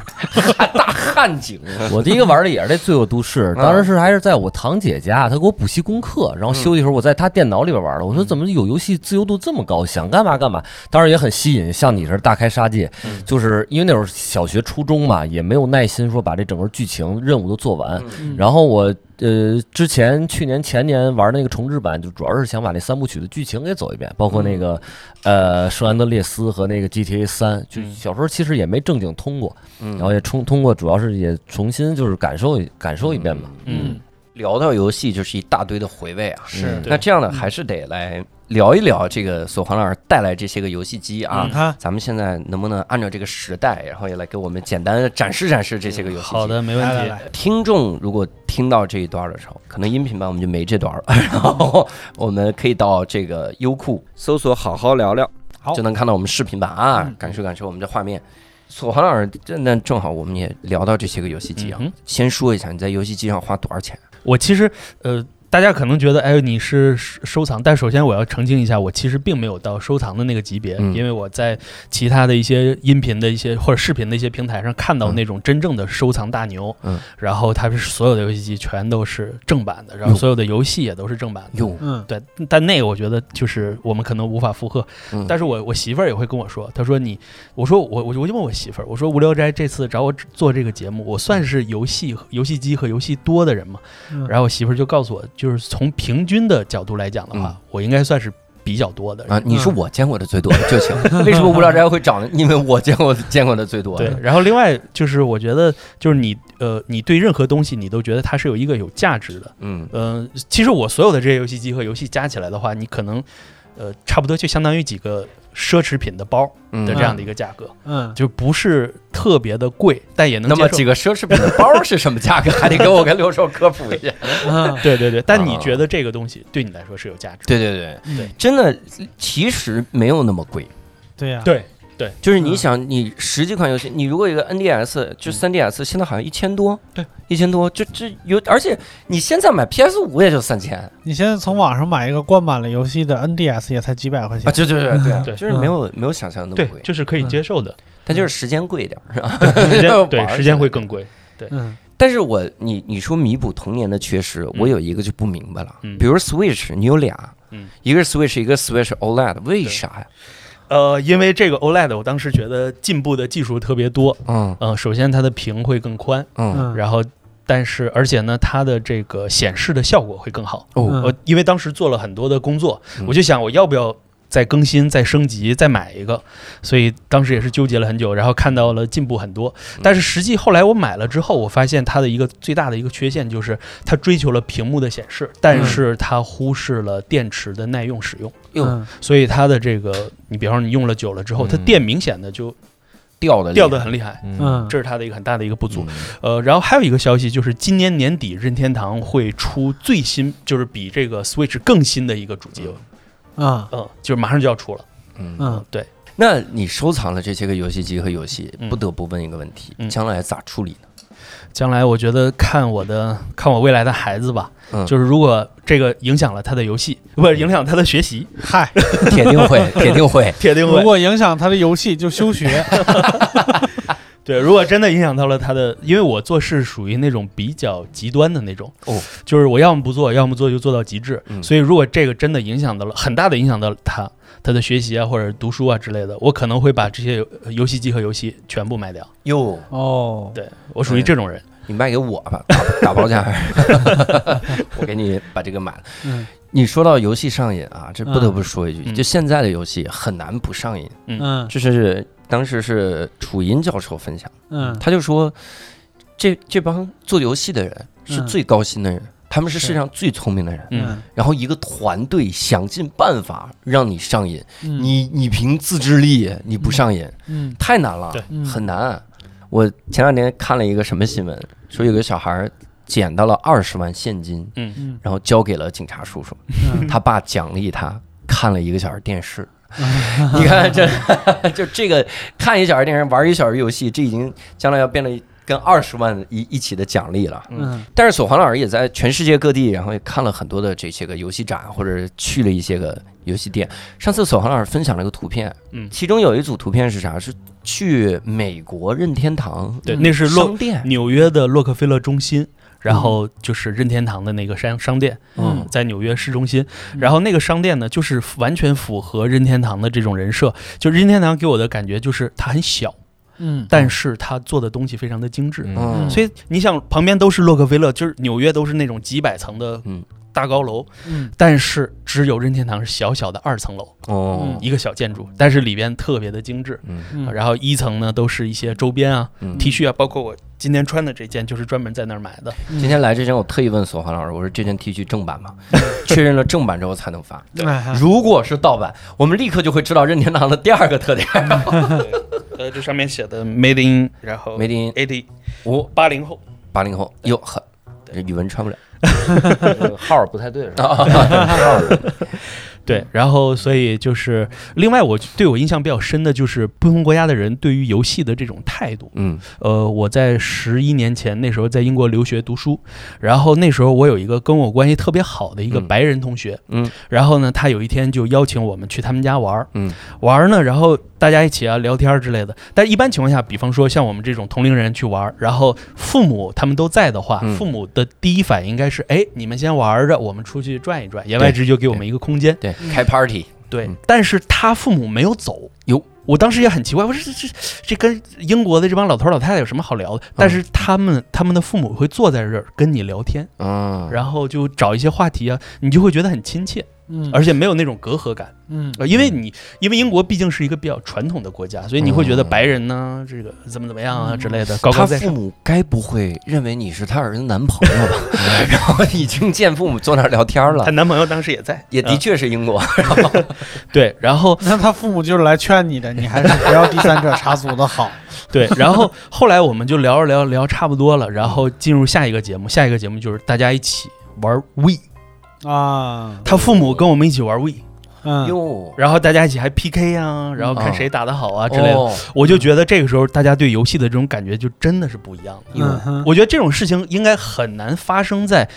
大汉景，我第一个玩的也是这《罪恶都市》，嗯当时是还是在我堂姐家，她给我补习功课，然后休息的时候我在她电脑里边玩的。我说怎么有游戏自由度这么高，想干嘛干嘛。当时也很吸引，像你似的大开杀戒，嗯就是因为那会儿小学、初中嘛，也没有耐心说把这整个剧情任务都做完。嗯然后我呃之前去年前年玩那个重置版，就主要是想把那三部曲的剧情给走一遍，包括那个呃圣安德烈斯和那个 GTA 三，就嗯。小时候其实也没正经通过，嗯。然后也通通过，主要是也重新就是感受感受一遍吧。嗯，聊到游戏就是一大堆的回味啊。是嗯那这样呢，还是得来聊一聊这个索黄老师带来这些个游戏机啊你。看，咱们现在能不能按照这个时代，然后也来给我们简单的展示展示这些个游戏机？好的，没问题。听众如果听到这一段的时候，可能音频版我们就没这段了，然后我们可以到这个优酷搜索“好好聊聊”，好就能看到我们视频版啊嗯，感受感受我们这画面。索黄老师，这那正好我们也聊到这些个游戏机啊嗯，先说一下你在游戏机上花多少钱？我其实呃，大家可能觉得，哎，你是收收藏，但首先我要澄清一下，我其实并没有到收藏的那个级别，嗯。因为我在其他的一些音频的一些或者视频的一些平台上看到嗯。那种真正的收藏大牛，嗯，然后他是所有的游戏机全都是正版的，然后所有的游戏也都是正版的。嗯。对，但那个我觉得就是我们可能无法负荷，嗯。但是我我媳妇儿也会跟我说，她说你，我说我我我就问我媳妇儿，我说无聊斋这次找我做这个节目，我算是游戏游戏机和游戏多的人吗？嗯然后我媳妇儿就告诉我，就是从平均的角度来讲的话，嗯我应该算是比较多的人。啊，你是我见过的最多的就行。为什么无聊斋会找呢？因为我见过见过的最多。对，，然后另外就是我觉得，就是你呃，你对任何东西你都觉得它是有一个有价值的。嗯嗯、其实我所有的这些游戏机和游戏加起来的话，你可能呃差不多就相当于几个奢侈品的包嗯的这样的一个价格，嗯，就不是特别的贵，但也能那么几个奢侈品的包是什么价格？还得给我跟刘叔科普一下。嗯对对对，但你啊觉得这个东西对你来说是有价值的？对对对嗯真的其实没有那么贵。对呀，对就是你想，你十几款游戏，你如果有一个 NDS，就 3DS，现在好像一千多，对，一千多，就这有，而且你现在买 PS 五也就三千。你现在从网上买一个灌满了游戏的 NDS 也才几百块啊，钱，对对对对。对。就是没有没有想象的那么贵，，就是可以接受的，但就是时间贵一点，是吧？时间对时间会更贵。嗯。但是我你你说弥补童年的缺失，我有一个就不明白了，嗯。比如 Switch，你有俩，嗯。一个是 Switch，一个 Switch OLED，为啥呀？呃，因为这个 OLED，我当时觉得进步的技术特别多。嗯嗯、首先它的屏会更宽，嗯嗯，然后但是而且呢，它的这个显示的效果会更好。哦因为当时做了很多的工作，嗯我就想我要不要再更新、再升级、再买一个，所以当时也是纠结了很久，然后看到了进步很多。嗯。但是实际后来我买了之后，我发现它的一个最大的一个缺陷就是它追求了屏幕的显示，但是它忽视了电池的耐用使用，哟。嗯所以它的这个你比方说你用了久了之后，它嗯电明显的就掉的掉的很厉害。嗯，这是它的一个很大的一个不足，嗯。呃，然后还有一个消息就是今年年底任天堂会出最新，就是比这个 Switch 更新的一个主机。了，啊嗯，就是马上就要出了，嗯。嗯。对，那你收藏了这些个游戏机和游戏，嗯。不得不问一个问题：嗯。将来咋处理呢？将来我觉得看我的看我未来的孩子吧，嗯。就是如果这个影响了他的游戏，不是影响他的学习，嗨，铁定会，铁定会。铁定会。如果影响他的游戏就休学，对，如果真的影响到了他的，因为我做事属于那种比较极端的那种，哦，就是我要么不做，要么做就做到极致。嗯所以如果这个真的影响到了很大的影响到了他他的学习啊或者读书啊之类的，我可能会把这些游游戏机和游戏全部卖掉。哟，哦，对我属于这种人。你卖给我吧，打打包价，我给你把这个买了。嗯你说到游戏上瘾啊，这不得不说一句，嗯就现在的游戏很难不上瘾。嗯就是当时是楚音教授分享，嗯。他就说，这这帮做游戏的人是嗯最高薪的人，他他们是世界上最聪明的人。嗯。然后一个团队想尽办法让你上瘾，嗯。你你凭自制力你不上瘾，嗯。太难了对，嗯。很难。我前两天看了一个什么新闻，说有个小孩捡到了二十万现金，嗯。嗯。然后交给了警察叔叔，嗯。他爸奖励他看了一个小时电视。你看这，就这个看一小时电影，玩一小时游戏，这已经将来要变得跟二十万一一起的奖励了。嗯但是索黄老师也在全世界各地，然后也看了很多的这些个游戏展，或者去了一些个游戏店。上次索黄老师分享了个图片，嗯其中有一组图片是啥？是去美国任天堂对，嗯那是洛纽约的洛克菲勒中心，然后就是任天堂的那个商商店，嗯在纽约市中心。然后那个商店呢，就是完全符合任天堂的这种人设。就任天堂给我的感觉就是它很小，嗯但是它做的东西非常的精致。嗯所以你想，旁边都是洛克菲勒，就是纽约都是那种几百层的嗯大高楼，嗯但是只有任天堂是小小的二层楼，哦一个小建筑，但是里边特别的精致。嗯嗯然后一层呢都是一些周边啊、嗯 T 恤啊，包括我今天穿的这件就是专门在那儿买的。嗯今天来之前，我特意问索华老师，我说这件 T 恤正版吗？确认了正版之后才能发。哎 如果是盗版，我们立刻就会知道任天堂的第二个特点。呃，这上面写的 Made in，然后 Made in eighty 我八零后，八零后，哟呵，这语文穿不了。号儿不太对是吧？对，然后所以就是另外我对我印象比较深的就是不同国家的人对于游戏的这种态度。嗯。呃，我在十一年前那时候在英国留学读书，然后那时候我有一个跟我关系特别好的一个嗯。白人同学，嗯。然后呢，他有一天就邀请我们去他们家玩儿，嗯。玩儿呢，然后大家一起啊聊天之类的。但一般情况下，比方说像我们这种同龄人去玩儿，然后父母他们都在的话，嗯。父母的第一反应应该是，哎，你们先玩着，我们出去转一转，言外之意就给我们一个空间。对，开 party。对嗯，但是他父母没有走。哟，我当时也很奇怪，我说这这这跟英国的这帮老头老太太有什么好聊的？嗯但是他们他们的父母会坐在这儿跟你聊天，嗯，然后就找一些话题啊，你就会觉得很亲切，嗯而且没有那种隔阂感。嗯呃，因为你因为英国毕竟是一个比较传统的国家，所以你会觉得嗯白人呢，这个怎么怎么样啊之类的，高他高在上。父母该不会认为你是他儿子男朋友吧？然后已经见父母坐那儿聊天了她，男朋友当时也在，也的嗯确是英国。对，然后 那他父母就是来劝你的，你还是不要第三者插足的好。对，然后后来我们就聊着聊着聊差不多了，然后进入下一个节目，下一个节目就是大家一起玩 We，啊，他父母跟我们一起玩 We，嗯，哟，然后大家一起还 PK 啊，然后看谁打得好啊之类的。哦我就觉得这个时候大家对游戏的这种感觉就真的是不一样的。嗯我觉得这种事情应该很难发生在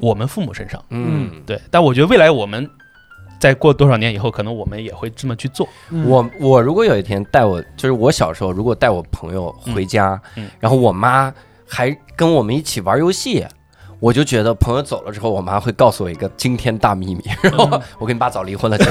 我们父母身上，嗯，对。但我觉得未来我们再过多少年以后，可能我们也会这么去做。嗯我我如果有一天带我，就是我小时候如果带我朋友回家，嗯嗯然后我妈还跟我们一起玩游戏。我就觉得朋友走了之后，我妈会告诉我一个惊天大秘密，然后我跟你爸早离婚了，其实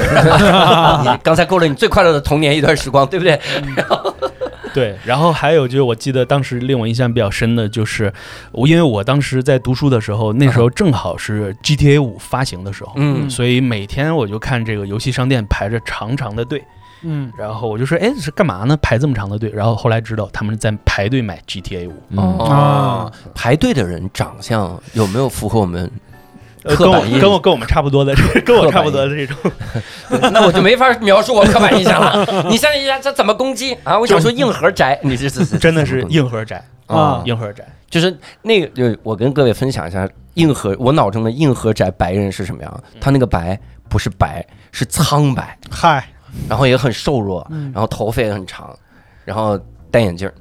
你刚才过了你最快乐的童年一段时光，对不对？对，然后还有就是，我记得当时令我印象比较深的就是，我因为我当时在读书的时候，那时候正好是 GTA 五发行的时候，嗯。所以每天我就看这个游戏商店排着长长的队，嗯然后我就说，哎，是干嘛呢？排这么长的队？然后后来知道他们是在排队买 GTA 五，嗯哦，排队的人长相有没有符合我们？呃，跟我刻板印象跟我跟我们差不多的，跟我差不多的这种，那我就没法描述我刻板印象了。你像一下这怎么攻击啊？我想说硬核宅，你这是 真的是硬核宅，啊，硬核宅。就是那个，就我跟各位分享一下硬核，我脑中的硬核宅白人是什么样？他那个白不是白，是苍白，嗨，然后也很瘦弱，嗯然后头发也很长，然后戴眼镜儿，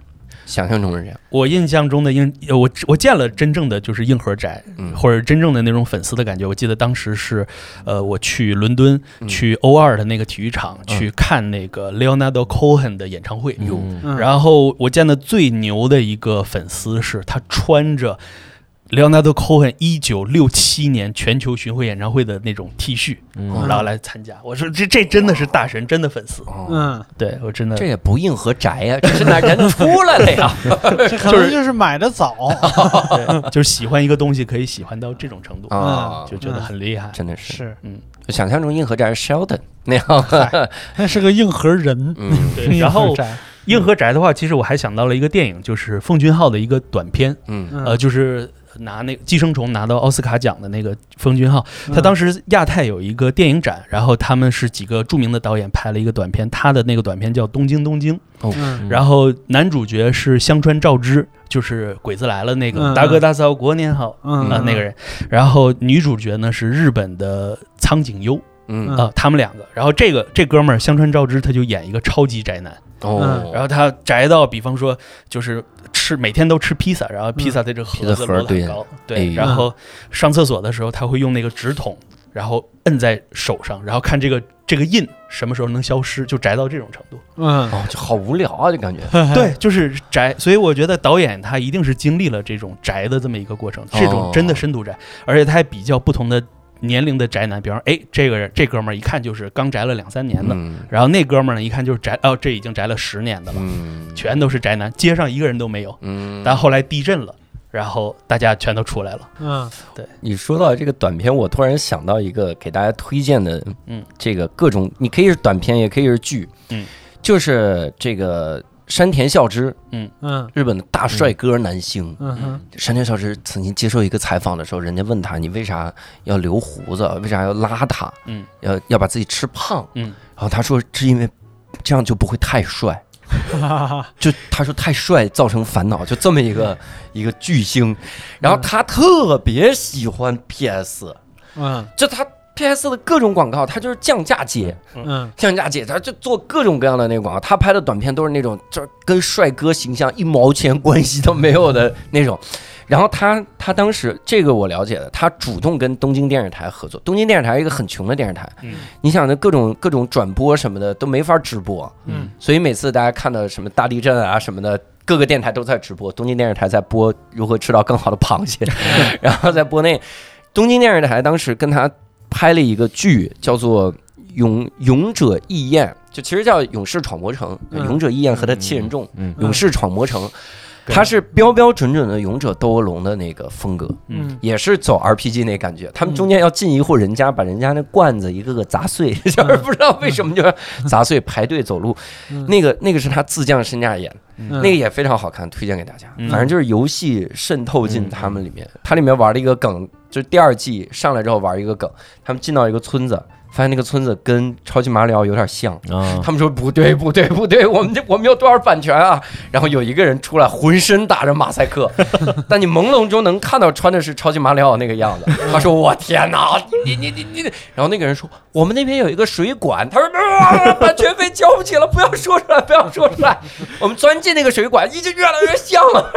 想象中是这样。我印象中的硬，呃我我见了真正的就是硬核宅，嗯或者真正的那种粉丝的感觉。我记得当时是，呃，我去伦敦嗯去 O 二的那个体育场去看那个 Leonardo Cohen 的演唱会，然后我见的最牛的一个粉丝是他穿着 Leonardo Cohen 一九六七年全球巡回演唱会的那种 T 恤，嗯然后来参加。我说这这真的是大神，真的粉丝。哦，嗯，对我真的这也不硬核宅呀，这是哪人出来了呀？这可能就是买的早。对，就是喜欢一个东西可以喜欢到这种程度，啊，就觉得很厉害。真的是，是，想象中硬核宅是 Sheldon 那样。嗨那是个硬核人。嗯对，然后硬核宅硬核宅的话，其实我还想到了一个电影，就是奉俊昊的一个短片，嗯嗯呃，就是拿那个《寄生虫》拿到奥斯卡奖的那个封俊昊，嗯。他当时亚太有一个电影展，然后他们是几个著名的导演拍了一个短片，他的那个短片叫《东京东京》，嗯然后男主角是香川照之，就是《鬼子来了》那个嗯大哥大嫂过年好嗯啊那个人，然后女主角呢是日本的苍井优嗯啊，他们两个，然后这个这哥们儿香川照之他就演一个超级宅男。哦，然后他宅到，比方说就是吃每天都吃披萨，然后披萨在这盒子盒对摞得很高，哎对，然后上厕所的时候他会用那个纸筒，然后摁在手上，然后看这个这个印什么时候能消失，就宅到这种程度。嗯哦，就好无聊啊，就感觉。对，就是宅，所以我觉得导演他一定是经历了这种宅的这么一个过程，这种真的深度宅，而且他还比较不同的年龄的宅男，比方说，哎，这个人这哥们儿一看就是刚宅了两三年的，嗯。然后那哥们儿呢一看就是宅，哦，这已经宅了十年的了，嗯。全都是宅男，街上一个人都没有。嗯。但后来地震了，然后大家全都出来了。嗯。你说到这个短片，我突然想到一个给大家推荐的，嗯，这个各种，你可以是短片，也可以是剧，嗯，就是这个山田孝之，嗯嗯日本的大帅哥男星。嗯哼山田孝之曾经接受一个采访的时候，人家问他：“你为啥要留胡子？为啥要邋遢？嗯，要要把自己吃胖？”嗯，然后他说：“是因为这样就不会太帅。”哈哈哈就他说太帅造成烦恼，就这么一个 一个巨星，然后他特别喜欢 PS，嗯就他 PS 的各种广告，它就是降价接，嗯降价接，他就做各种各样的那个广告。他拍的短片都是那种，就是跟帅哥形象一毛钱关系都没有的那种。然后他他当时这个我了解的，他主动跟东京电视台合作。东京电视台是一个很穷的电视台，嗯你想那各种各种转播什么的都没法直播，嗯所以每次大家看到什么大地震啊什么的，各个电台都在直播，东京电视台在播如何吃到更好的螃蟹，然后在播那东京电视台当时跟他拍了一个剧，叫做《勇勇者义彦》，就其实叫《勇士闯魔城》，嗯勇者义彦和他七人众，嗯勇士闯魔城》，他是标标准准的勇者斗恶龙的那个风格。嗯。也是走 RPG 那感觉，他们中间要进一户人家，把人家那罐子一个个砸碎，就是不知道为什么就是砸碎，排队走路。嗯。那个那个是他自降身价演，嗯。那个也非常好看，推荐给大家。嗯。反正就是游戏渗透进他们里面，它里面玩了一个梗，就是第二季上来之后玩一个梗，他们进到一个村子。发现那个村子跟超级马里奥有点像，啊，他们说不对不对不对，我们这我们有多少版权啊？然后有一个人出来，浑身打着马赛克，但你朦胧中能看到穿的是超级马里奥那个样子。他说：“我天哪，你你你你你！”然后那个人说：“我们那边有一个水管。”他说：“啊，版权费交不起了，不要说出来，不要说出来。我们钻进那个水管，已经越来越像了。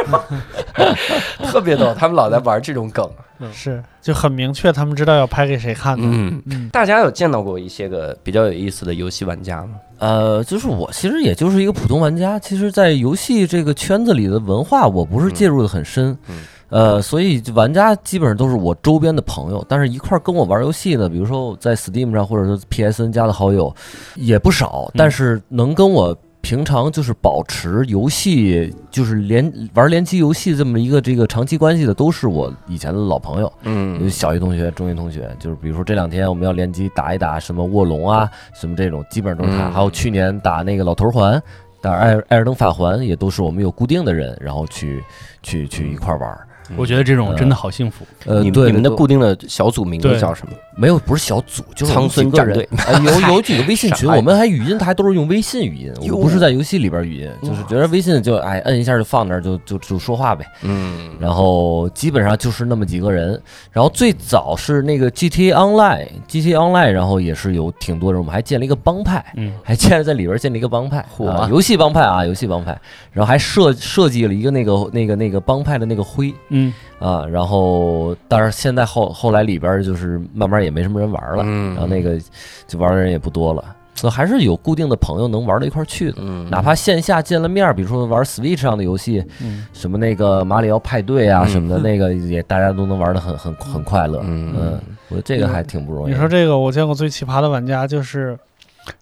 ”特别逗，他们老在玩这种梗。是就很明确，他们知道要拍给谁看的。嗯，嗯大家有见到过一些个比较有意思的游戏玩家吗？呃，就是我其实也就是一个普通玩家，其实，在游戏这个圈子里的文化，我不是介入的很深，嗯呃，所以玩家基本上都是我周边的朋友，但是一块儿跟我玩游戏的，比如说在 Steam 上或者是 PSN 加的好友也不少，但是能跟我。平常就是保持游戏，就是联玩联机游戏这么一个这个长期关系的，都是我以前的老朋友。有嗯小学同学、中学同学，就是比如说这两天我们要联机打一打什么卧龙啊，什么这种，基本上都是他。嗯还有去年打那个老头环，打艾艾尔登法环，也都是我们有固定的人，然后去去去一块儿玩儿。我觉得这种真的好幸福。呃，你对对你们的固定的小组名字叫什么？没有不是小组，就是我苍们几个人孙战队，哎有有几个微信群，我们还语音还都是用微信语音，我们不是在游戏里边语音，就是觉得微信就哎摁一下就放那儿就就就说话呗。嗯，然后基本上就是那么几个人。然后最早是那个 GTA Online，GTA Online，然后也是有挺多人，我们还建了一个帮派，嗯，还建了在里边建了一个帮派，游戏帮派啊，游戏帮派。然后还设设计了一个那个那个那个帮派的那个徽嗯，啊。然后但是现在后后来里边就是慢慢也没什么人玩了，嗯然后那个就玩的人也不多了。所以还是有固定的朋友能玩到一块儿去的，嗯哪怕线下见了面儿，比如说玩 Switch 上的游戏，嗯什么那个马里奥派对啊嗯什么的，那个也大家都能玩的很很很快乐。嗯嗯，我觉得这个还挺不容易。你说这个，我见过最奇葩的玩家就是，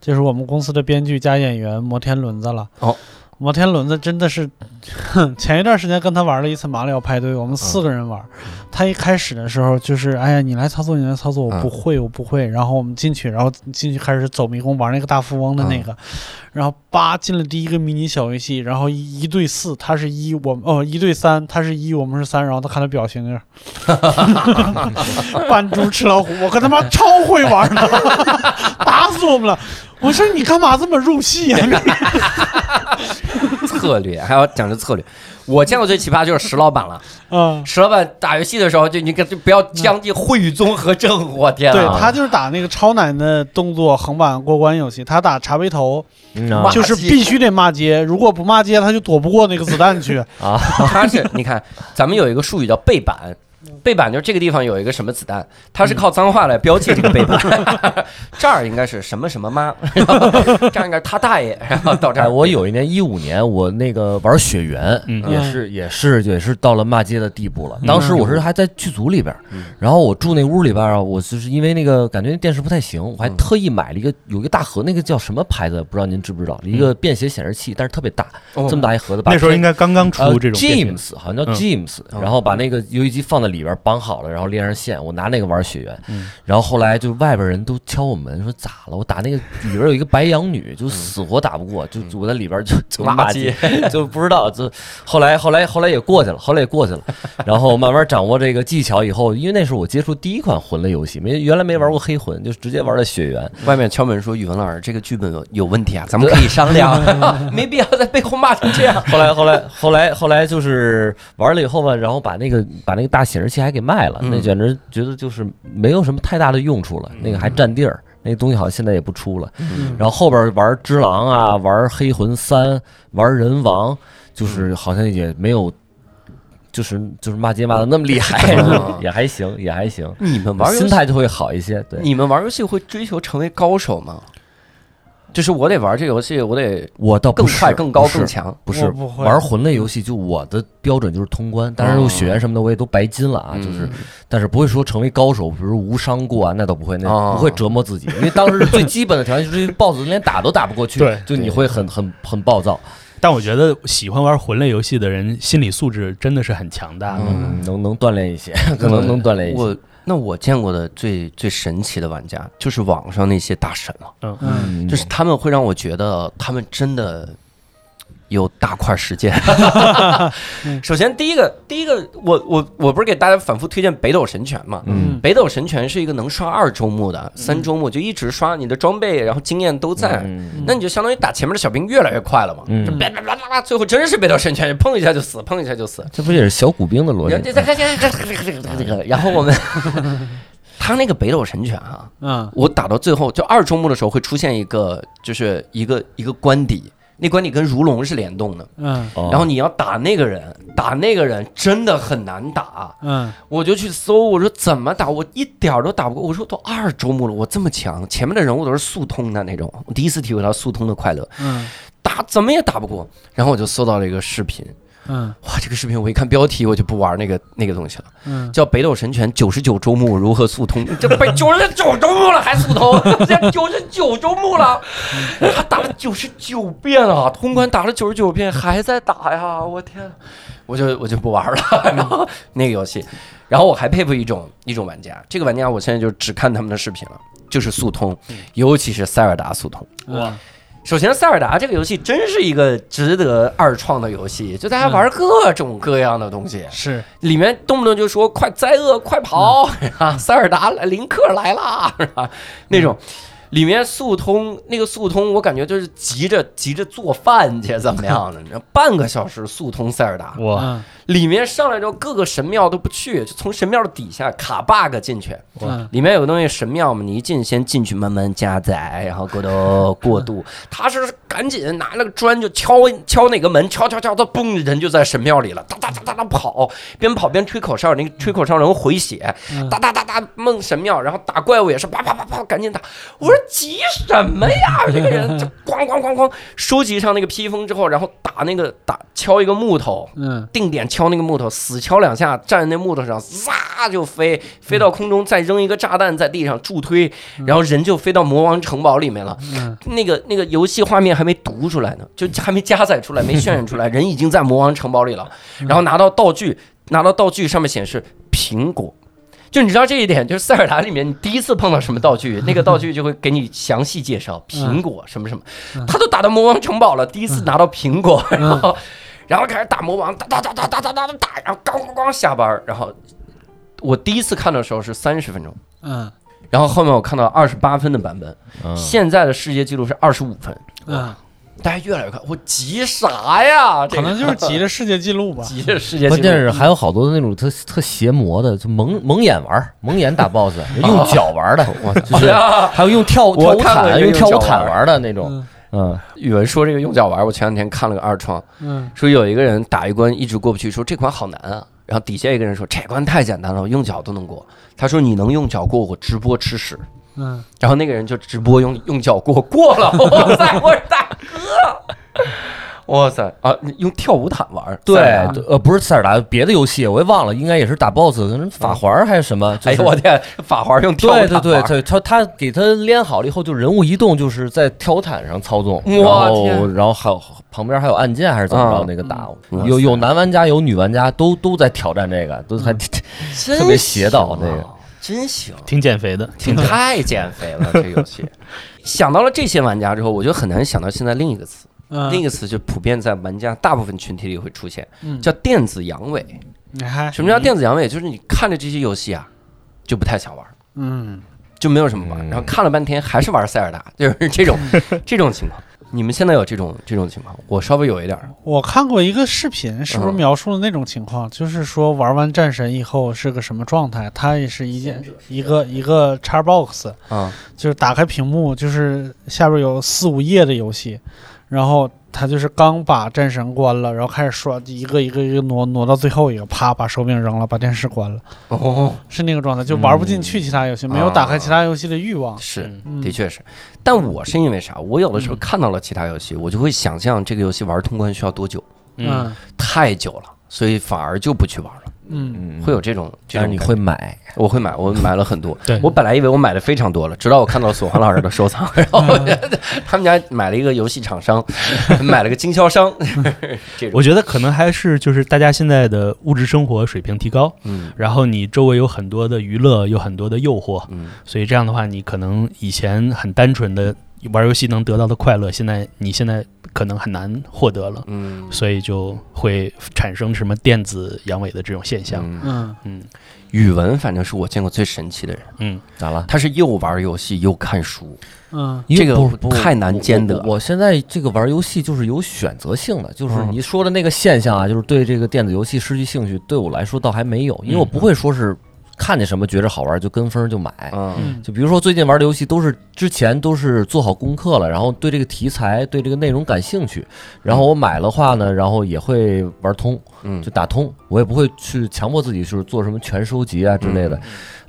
就是我们公司的编剧加演员摩天轮子了。哦，摩天轮子真的是，哼 前一段时间跟他玩了一次马里奥派对，我们四个人玩。他一开始的时候就是，哎呀，你来操作，你来操作，我不会，我不会。然后我们进去，然后进去开始走迷宫，玩那个大富翁的那个。然后八进了第一个迷你小游戏，然后一一对四，他是一，我们哦一对三，他是一，我们是三。然后他看他表情就是，扮猪吃老虎，我跟他妈超会玩的，打死我们了。我说你干嘛这么入戏呀、策略还要讲究策略。我见过最奇葩就是石老板了。嗯，石老板打游戏的时候，就你跟就不要将计会综合症，我天对啊！他就是打那个超难的动作横版过关游戏，他打茶杯头就是必须得骂街，如果不骂街，他就躲不过那个子弹去。啊，他是你看，咱们有一个术语叫背板。背板就是这个地方有一个什么子弹，它是靠脏话来标记这个背板。这儿应该是什么什么妈，然后这儿应该是他大爷，然后到这哎，儿。我有一年一五年，我那个玩雪原，嗯也是也是也是到了骂街的地步了。当时我是还在剧组里边嗯，然后我住那屋里边啊，我就是因为那个感觉那电视不太行，我还嗯特意买了一个有一个大盒，那个叫什么牌子？不知道您知不知道？一个便携显示器，但是特别大，哦这么大一盒子。把那时候应该刚刚出呃这种 James 好像叫嗯 James，、哦然后把那个游戏机放在里边绑好了，然后连上线，我拿那个玩雪原。嗯然后后来就外边人都敲我门说咋了？我打那个里边有一个白羊女，就死活打不过，就我在里边就 就骂骂街，就不知道就后来后来后来也过去了，后来也过去了。然后慢慢掌握这个技巧以后，因为那是我接触第一款魂类游戏，没原来没玩过黑魂，就直接玩的雪原。外面敲门说：“语文老师，这个剧本有有问题啊，咱们可以商量，没必要在背后骂成这样。后来后来后来后来就是玩了以后吧，然后把那个把那个大显示器还给卖了，嗯那简直觉得就是没有什么太大的用处了，那个还占地儿。那个东西好像现在也不出了，嗯然后后边玩只狼啊，玩黑魂三，玩人王，就是好像也没有，就是就是骂街骂的那么厉害嗯，也还行，也还行，你们玩游戏，心态就会好一些。对，你们玩游戏会追求成为高手吗？就是我得玩这个游戏，我得我倒更快、更高、更强。不是我不会玩魂类游戏，就我的标准就是通关，当然血缘什么的我也都白金了啊，就是嗯，但是不会说成为高手，比如无伤过啊，那倒不会，那哦不会折磨自己，因为当时最基本的条件就是这个 BOSS 连打都打不过去，对就你会很很很暴躁，但我觉得喜欢玩魂类游戏的人，心理素质真的是很强大的。嗯，能能锻炼一些，可能能锻炼一些。我那我见过的最最神奇的玩家，就是网上那些大神了，嗯，就是他们会让我觉得他们真的。有大块时间。首先，第一个，第一个，我我我不是给大家反复推荐北斗神拳嘛？嗯北斗神拳是一个能刷二周目的，三周目就一直刷，你的装备然后经验都在，嗯那你就相当于打前面的小兵越来越快了嘛。嗯就叭叭叭叭叭，最后真是北斗神拳，碰一下就死，碰一下就死。这不也是小骨兵的逻辑这？这个，然后我们他那个北斗神拳啊、嗯我打到最后就二周目的时候会出现一个，就是一个一个关底，那关你跟如龙是联动的，嗯哦然后你要打那个人，打那个人真的很难打。嗯我就去搜，我说怎么打，我一点儿都打不过。我说都二周目了，我这么强，前面的人物都是速通的那种，我第一次体会到速通的快乐，嗯打怎么也打不过。然后我就搜到了一个视频，嗯。哇，这个视频我一看标题我就不玩那个那个东西了。嗯，叫《北斗神拳九十九周目如何速通》，这被九十九周目了还速通，这九十九周目了，他打了九十九遍啊，通关打了九十九遍还在打呀，我天，我就我就不玩了。然 后那个游戏，然后我还佩服一种一种玩家，这个玩家我现在就只看他们的视频了，就是速通，尤其是塞尔达速通。哇，首先，塞尔达这个游戏真是一个值得二创的游戏，就大家玩各种各样的东西。是里面动不动就说快灾厄快跑 啊，塞尔达来林克来啦，是吧？那种。里面速通那个速通，我感觉就是急着急着做饭去，怎么样的？你知道，半个小时速通塞尔达，哇，嗯里面上来之后各个神庙都不去，就从神庙的底下卡 bug 进去。哇里面有个东西神庙嘛，你一进先进去慢慢加载，然后过渡过渡。他是赶紧拿那个砖就敲敲哪个门，敲敲敲，他嘣人就在神庙里了，哒哒哒哒哒跑，边跑边吹口哨，那个吹口哨能回血，嗯哒哒哒哒梦神庙，然后打怪物也是啪啪啪啪赶紧打。我说急什么呀？这个人就咣咣咣咣收集上那个披风之后，然后打那个打敲一个木头，嗯定点敲那个木头，死敲两下，站在那木头上，撒就飞，飞到空中，再扔一个炸弹在地上助推，然后人就飞到魔王城堡里面了。嗯那个那个游戏画面还没读出来呢，就还没加载出来，没渲染出来，人已经在魔王城堡里了。然后拿到道具，拿到道具上面显示苹果。就你知道这一点，就是塞尔达里面你第一次碰到什么道具，那个 道具就会给你详细介绍苹果什么什么。他都打到魔王城堡了，第一次拿到苹果，然后然后开始打魔王，打打打打打打打打打，然后咣咣咣下班，然后我第一次看的时候是三十分钟，嗯。然后后面我看到二十八分的版本，嗯。现在的世界纪录是二十五分。嗯，大家越来越快，我急啥呀？这个可能就是急着世界纪录吧。急着世界纪录，关键是还有好多的那种特特邪魔的，就蒙蒙眼玩儿，蒙眼打 BOSS，用脚玩的，我就是啊还有用跳我跳舞毯，看过一个用跳舞毯玩玩的那种，嗯嗯，语文说这个用脚玩，我前两天看了个二创，嗯说有一个人打一关一直过不去，说这关好难啊。然后底下一个人说这关太简单了，我用脚都能过。他说你能用脚过，我直播吃屎。嗯，然后那个人就直播用用脚过过了，哇塞，我说大哥，哇塞啊，你用跳舞毯玩，对呃，不是塞尔达，别的游戏我也忘了，应该也是打 BOSS，法环还是什么，就是哎呦我天，法环用跳舞对毯玩对对对，他他给他连好了以后，就人物移动就是在跳毯上操纵，然哇后然后还有旁边还有按键还是怎么着嗯那个打，嗯有有男玩家有女玩家都都在挑战这个，都还真 特别邪道那个真行。挺减肥的，挺太减肥了，这游戏。想到了这些玩家之后，我就很难想到现在另一个词，嗯，另一个词就普遍在玩家大部分群体里会出现，嗯叫电子阳痿。你还什么叫电子阳痿？就是你看着这些游戏啊，就不太想玩，嗯就没有什么玩，嗯然后看了半天还是玩塞尔达，就是这种 这种情况。你们现在有这种这种情况？我稍微有一点儿，我看过一个视频，是不是嗯描述了那种情况？就是说玩完战神以后是个什么状态？它也是一件一个一个 Xbox，啊，就是打开屏幕，就是下边有四五页的游戏，然后他就是刚把战神关了，然后开始刷一个一个一个挪挪到最后一个，啪把手柄扔了，把电视关了，哦，是那个状态，就玩不进去其他游戏，没有打开其他游戏的欲望。是，嗯的确是。但我是因为啥？我有的时候看到了其他游戏，我就会想象这个游戏玩通关需要多久，嗯太久了，所以反而就不去玩了。嗯。嗯会有这种，这但是你感会买，我会买，我买了很多。对。我本来以为我买的非常多了，直到我看到索华老师的收藏，然后我觉得他们家买了一个游戏厂商，买了个经销商，这种。我觉得可能还是就是大家现在的物质生活水平提高，嗯。然后你周围有很多的娱乐，有很多的诱惑，嗯。所以这样的话，你可能以前很单纯的玩游戏能得到的快乐，现在你现在可能很难获得了，嗯。所以就会产生什么电子阳痿的这种现象。嗯，嗯。嗯语文反正是我见过最神奇的人，嗯，咋了？他是又玩游戏又看书，嗯。这个太难兼得。我我现在这个玩游戏就是有选择性的，就是嗯。你说的那个现象啊，就是对这个电子游戏失去兴趣，对我来说倒还没有，因为我不会说是看见什么觉着好玩就跟风就买。就比如说最近玩的游戏都是之前都是做好功课了，然后对这个题材、对这个内容感兴趣，然后我买了话呢，然后也会玩通，嗯。就打通，我也不会去强迫自己就是做什么全收集啊之类的，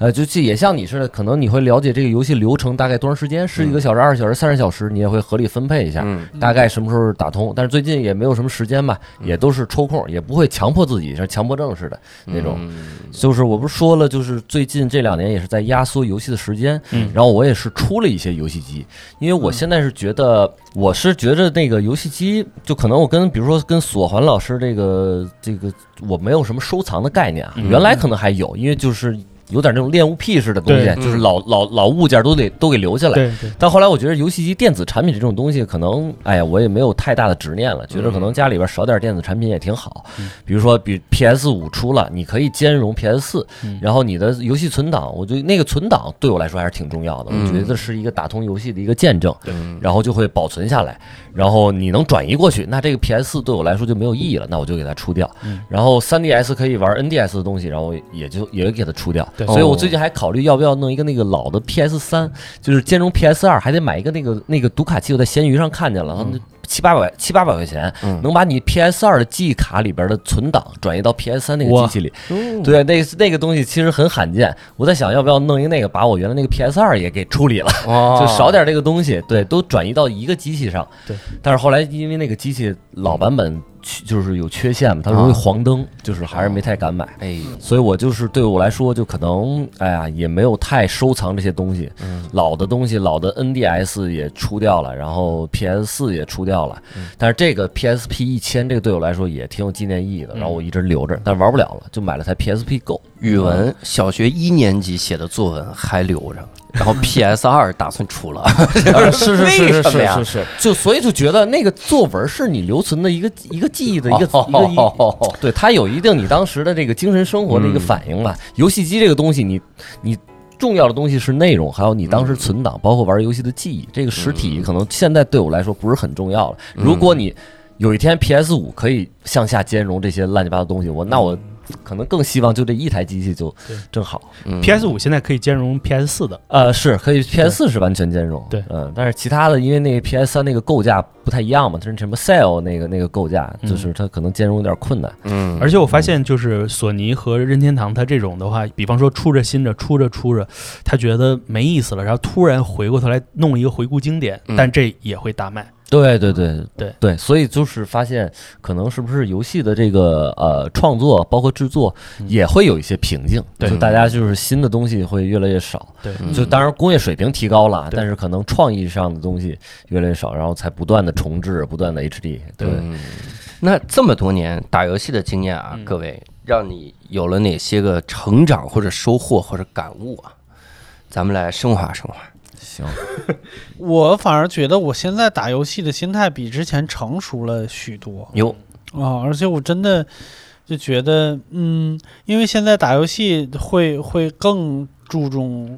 呃，就这也像你似的，可能你会了解这个游戏流程大概多长时间，十几个小时、二十小时、三十小时，你也会合理分配一下。嗯。大概什么时候打通，但是最近也没有什么时间吧，也都是抽空，也不会强迫自己，像强迫症似的那种。嗯。就是我不是说了，就是最近这两年也是在压缩游戏的时间，嗯然后我也是出了一些游戏机，因为我现在是觉得，我是觉得那个游戏机，就可能我跟比如说跟索环老师这个这个，我没有什么收藏的概念啊，嗯。原来可能还有，因为就是有点那种恋物癖似的东西，就是老老老物件都得都给留下来。但后来我觉得游戏机电子产品这种东西，可能哎呀，我也没有太大的执念了，觉得可能家里边少点电子产品也挺好。嗯比如说，比 PS 五出了，你可以兼容 PS 四、嗯然后你的游戏存档，我觉得那个存档对我来说还是挺重要的，嗯我觉得是一个打通游戏的一个见证。嗯然后就会保存下来，然后你能转移过去，那这个 PS 四对我来说就没有意义了，那我就给它出掉。嗯然后 3DS 可以玩 NDS 的东西，然后也就也给它出掉。对所以我最近还考虑要不要弄一个那个老的 PS 三，就是兼容 PS 二，还得买一个那个那个读卡器，我在闲鱼上看见了，嗯七八百七八百块钱，嗯能把你 PS 二的记忆卡里边的存档转移到 PS 三那个机器里。对，那个那个东西其实很罕见。我在想要不要弄一个那个，把我原来那个 PS 二也给处理了，哦就少点这个东西，对，都转移到一个机器上。对，但是后来因为那个机器老版本缺就是有缺陷嘛，它容易啊黄灯，就是还是没太敢买。哎，所以我就是对我来说，就可能哎呀，也没有太收藏这些东西。嗯老的东西，老的 NDS 也出掉了，然后 PS 四也出掉了，嗯但是这个 PSP 一千，这个对我来说也挺有纪念意义的，然后我一直留着，但玩不了了，就买了台 PSP Go。语文小学一年级写的作文还留着，然后 PS 二打算出了，啊 是是为是是是是是，就所以就觉得那个作文是你留存的一个一个记忆的一个一个对它有一定你当时的这个精神生活的一个反应吧。游戏机这个东西，你你。重要的东西是内容，还有你当时存档，包括玩游戏的记忆。这个实体可能现在对我来说不是很重要了。如果你有一天 PS 五可以向下兼容这些乱七八糟东西，我那我可能更希望就这一台机器就正好。嗯。PS 五现在可以兼容 PS 四的，呃，是可以 PS 四是完全兼容，对。嗯，但是其他的因为那个 PS 三那个构架不太一样嘛，它是什么 Cell 那个那个构架，嗯就是它可能兼容有点困难。嗯，而且我发现，就是索尼和任天堂，它这种的话，比方说出着新的，出着出着，他觉得没意思了，然后突然回过头来弄一个回顾经典，嗯。但这也会大卖。对对对对对，所以就是发现，可能是不是游戏的这个呃创作，包括制作，嗯也会有一些瓶颈，对就大家就是新的东西会越来越少。对，嗯就当然工业水平提高了，对但是可能创意上的东西越来越少，然后才不断的重置，不断的 HD。对，嗯，那这么多年打游戏的经验啊，嗯各位，让你有了哪些个成长或者收获或者感悟啊？咱们来升华升华。行，我反而觉得我现在打游戏的心态比之前成熟了许多。哟，啊，而且我真的就觉得，嗯，因为现在打游戏会会更注重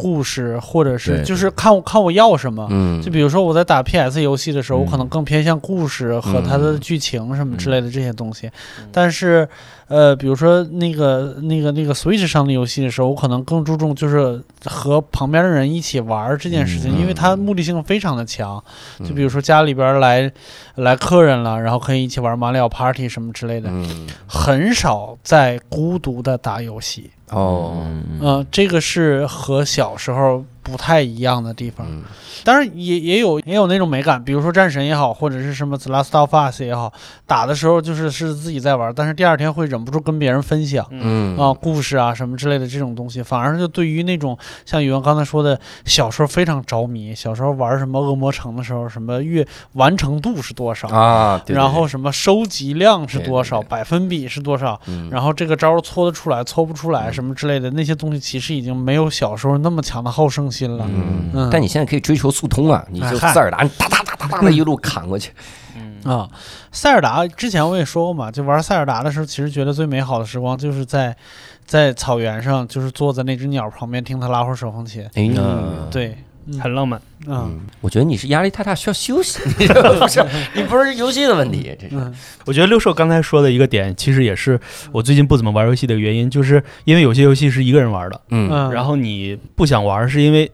故事，或者是就是看我看我要什么。嗯，就比如说我在打 PS 游戏的时候，我可能嗯更偏向故事和它的嗯剧情什么之类的这些东西。嗯但是，呃，比如说那个那个那个 Switch 上的游戏的时候，我可能更注重就是和旁边的人一起玩儿这件事情，嗯因为它目的性非常的强。嗯就比如说家里边儿来来客人了，然后可以一起玩马里奥 Party 什么之类的，嗯，很少在孤独的打游戏。哦，嗯、这个是和小时候不太一样的地方。嗯。当然也也有也有那种美感，比如说战神也好，或者是什么 The Last of Us 也好，打的时候就是是自己在玩，但是第二天会忍不住跟别人分享。嗯。啊，故事啊什么之类的这种东西，反而就对于那种像宇文刚才说的，小时候非常着迷，小时候玩什么恶魔城的时候，什么月完成度是多少，啊，对对然后什么收集量是多少，对对对。百分比是多少，嗯。然后这个招儿搓得出来，搓不出来，嗯。什么之类的那些东西，其实已经没有小时候那么强的好胜心了。嗯。嗯。但你现在可以追求速通啊，你就塞尔达，你哒哒哒哒哒的一路砍过去。嗯。啊，塞尔达之前我也说过嘛，就玩塞尔达的时候，其实觉得最美好的时光就是在在草原上，就是坐在那只鸟旁边听它拉会儿手风琴。哎嗯对，嗯很浪漫。嗯嗯，我觉得你是压力太大，需要休息。你 不是，你不是游戏的问题，这是。嗯我觉得六兽刚才说的一个点，其实也是我最近不怎么玩游戏的原因，就是因为有些游戏是一个人玩的，嗯嗯，然后你不想玩，是因为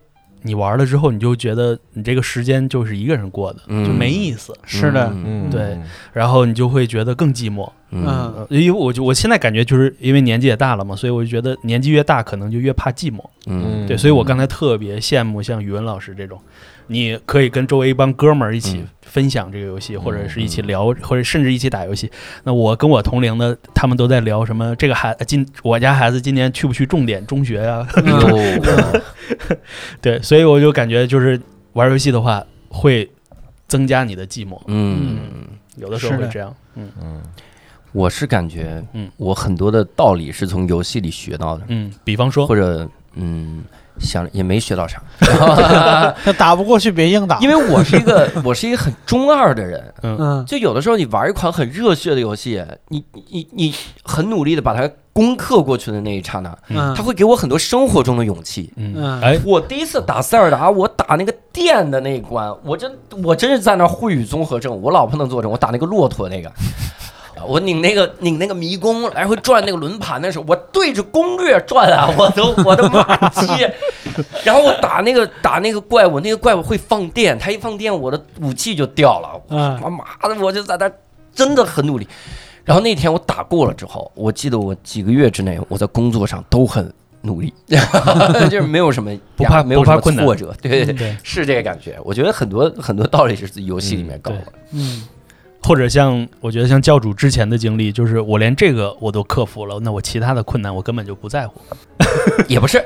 你玩了之后，你就觉得你这个时间就是一个人过的，嗯就没意思，是的，嗯。对然后你就会觉得更寂寞。嗯。因为我就我现在感觉就是因为年纪也大了嘛，所以我就觉得年纪越大，可能就越怕寂寞。嗯。对，所以我刚才特别羡慕像语文老师这种，你可以跟周围一帮哥们儿一起嗯。分享这个游戏，或者是一起聊，或者甚至一起打游戏。那我跟我同龄的，他们都在聊什么？这个孩今我家孩子今年去不去重点中学呀、对，所以我就感觉就是玩游戏的话会增加你的寂寞，嗯，有的时候会这样。嗯。嗯。我是感觉，嗯。我很多的道理是从游戏里学到的，嗯，比方说。或，者嗯，想也没学到啥，那打不过去别硬打，因为我是一个我是一个很中二的人，嗯嗯就有的时候你玩一款很热血的游戏，你你你很努力的把它攻克过去的那一刹那，嗯，它会给我很多生活中的勇气。嗯，嗯哎，我第一次打塞尔达，我打那个电的那一关，我真我真是在那儿秽语综合症，我老婆能作证，我打那个骆驼那个。我拧那个拧那个迷宫来回转那个轮盘的时候，我对着攻略转啊，我都我的妈鸡！然后我打那个打那个怪物，那个怪物会放电，它一放电，我的武器就掉了。我他妈的，我就在那真的很努力。然后那天我打过了之后，我记得我几个月之内我在工作上都很努力，就是没有什么不怕没有什么不怕困难挫折，对对对，对，是这个感觉。我觉得很多很多道理是游戏里面搞的。嗯或者像我觉得像教主之前的经历，就是我连这个我都克服了，那我其他的困难我根本就不在乎。也不是，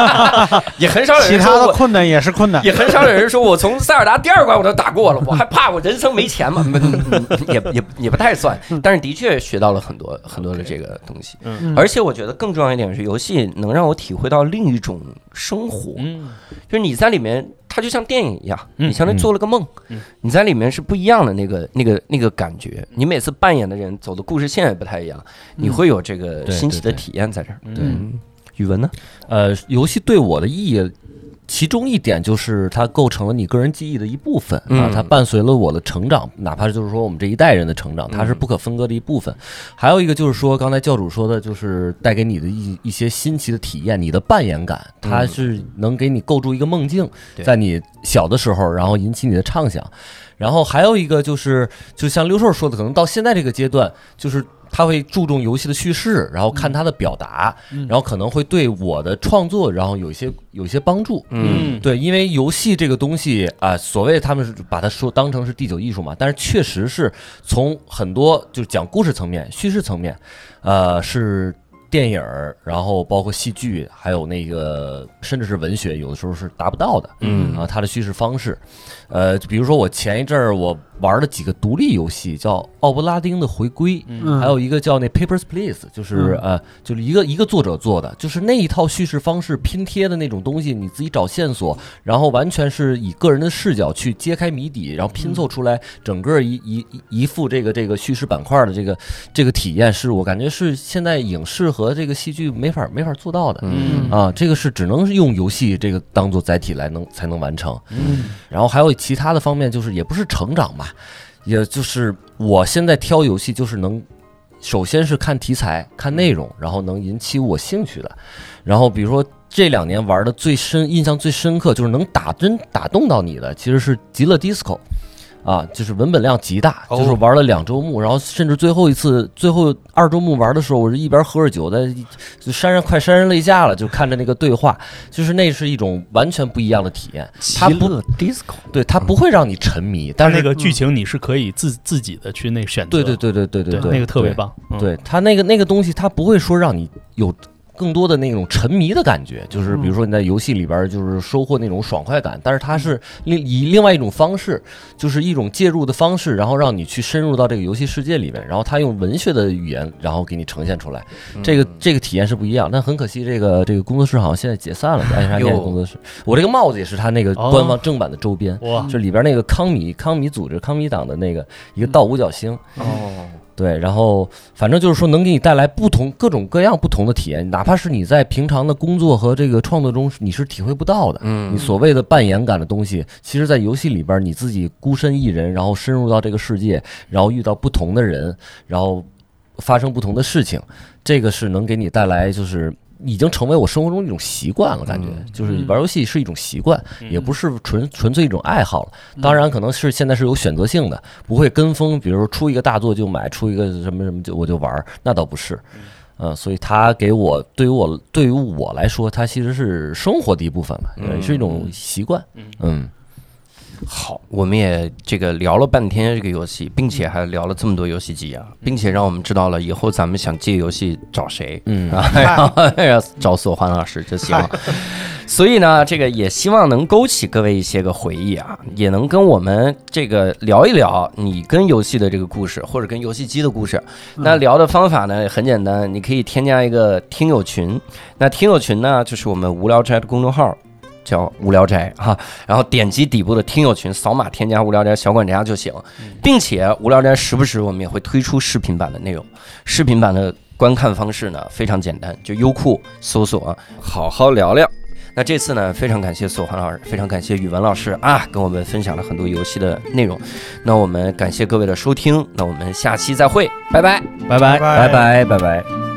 也很少有其人说 我，他的困难也是困难。也很少有人说我从塞尔达第二关我都打过了，我还怕我人生没钱吗？嗯也也也不太算，但是的确学到了很多很多的这个东西。嗯而且我觉得更重要一点是，游戏能让我体会到另一种生活，嗯就是你在里面，它就像电影一样，嗯你相当于做了个梦嗯，你在里面是不一样的那个那个那个感觉。你每次扮演的人走的故事线也不太一样，你会有这个新奇的体验在这儿。嗯嗯，语文呢？呃，游戏对我的意义，其中一点就是它构成了你个人记忆的一部分啊嗯，它伴随了我的成长，哪怕就是说我们这一代人的成长，它是不可分割的一部分。还有一个就是说，刚才教主说的，就是带给你的一一些新奇的体验，你的扮演感，它是能给你构筑一个梦境，在你小的时候，然后引起你的畅想。然后还有一个就是，就像六兽说的，可能到现在这个阶段，就是他会注重游戏的叙事，然后看他的表达，嗯然后可能会对我的创作，然后有一些有一些帮助。嗯对，因为游戏这个东西啊、所谓他们是把它说当成是第九艺术嘛，但是确实是从很多就是讲故事层面、叙事层面，呃，是电影儿，然后包括戏剧，还有那个甚至是文学，有的时候是达不到的。嗯啊，它的叙事方式，呃，比如说我前一阵儿我玩了几个独立游戏，叫《奥布拉丁的回归》，嗯。还有一个叫那 Papers Please，就是、嗯。呃，就是一个一个作者做的，就是那一套叙事方式拼贴的那种东西，你自己找线索，然后完全是以个人的视角去揭开谜底，然后拼凑出来整个一一一一副这个这个叙事板块的这个这个体验，是我感觉是现在影视和这个戏剧没法没法做到的。嗯。啊，这个是只能是用游戏这个当做载体来能才能完成。嗯。然后还有其他的方面，就是也不是成长吧，也就是我现在挑游戏就是能，首先是看题材、看内容，然后能引起我兴趣的。然后比如说这两年玩的最深、印象最深刻，就是能打真打动到你的，其实是《极乐 DISCO》。啊，就是文本量极大，就是玩了两周目，然后甚至最后一次、最后二周目玩的时候，我是一边喝着酒，在就潸然快潸然泪下了，就看着那个对话，就是那是一种完全不一样的体验。它不 disco，对，它不会让你沉迷，但是但是那个剧情你是可以自自己的去那选择，对对对对对对对，那个特别棒。嗯，对。对它那个那个东西，它不会说让你有更多的那种沉迷的感觉，就是比如说你在游戏里边就是收获那种爽快感，但是它是另以另外一种方式，就是一种介入的方式，然后让你去深入到这个游戏世界里面，然后它用文学的语言，然后给你呈现出来，这个这个体验是不一样。但很可惜，这个这个工作室好像现在解散了，爱沙念哟工作室。我这个帽子也是他那个哦官方正版的周边。就里边那个康米康米组织康米党的那个一个倒五角星，哦，对，然后反正就是说能给你带来不同各种各样不同的体验，哪怕是你在平常的工作和这个创作中你是体会不到的。嗯你所谓的扮演感的东西，其实，在游戏里边你自己孤身一人，然后深入到这个世界，然后遇到不同的人，然后发生不同的事情，这个是能给你带来就是。已经成为我生活中一种习惯了，感觉嗯就是玩游戏是一种习惯，也不是纯纯粹一种爱好了。嗯当然，可能是现在是有选择性的，不会跟风，比如说出一个大作就买，出一个什么什么就我就玩儿，那倒不是。嗯，所以它给我对于我对于我来说，它其实是生活的一部分了，也是一种习惯。嗯，好，我们也这个聊了半天这个游戏，并且还聊了这么多游戏机啊，并且让我们知道了以后咱们想借游戏找谁，嗯啊，然后要找索欢老师就行了。所以呢，这个也希望能勾起各位一些个回忆啊，也能跟我们这个聊一聊你跟游戏的这个故事，或者跟游戏机的故事。那聊的方法呢很简单，你可以添加一个听友群，那听友群呢就是我们无聊斋的公众号。叫无聊斋哈，然后点击底部的听友群，扫码添加无聊斋小管家就行，并且无聊斋时不时我们也会推出视频版的内容，视频版的观看方式呢非常简单，就优酷搜索“好好聊聊”。那这次呢，非常感谢索环老师，非常感谢语文老师啊，跟我们分享了很多游戏的内容。那我们感谢各位的收听，那我们下期再会，拜拜。拜拜。拜拜拜拜。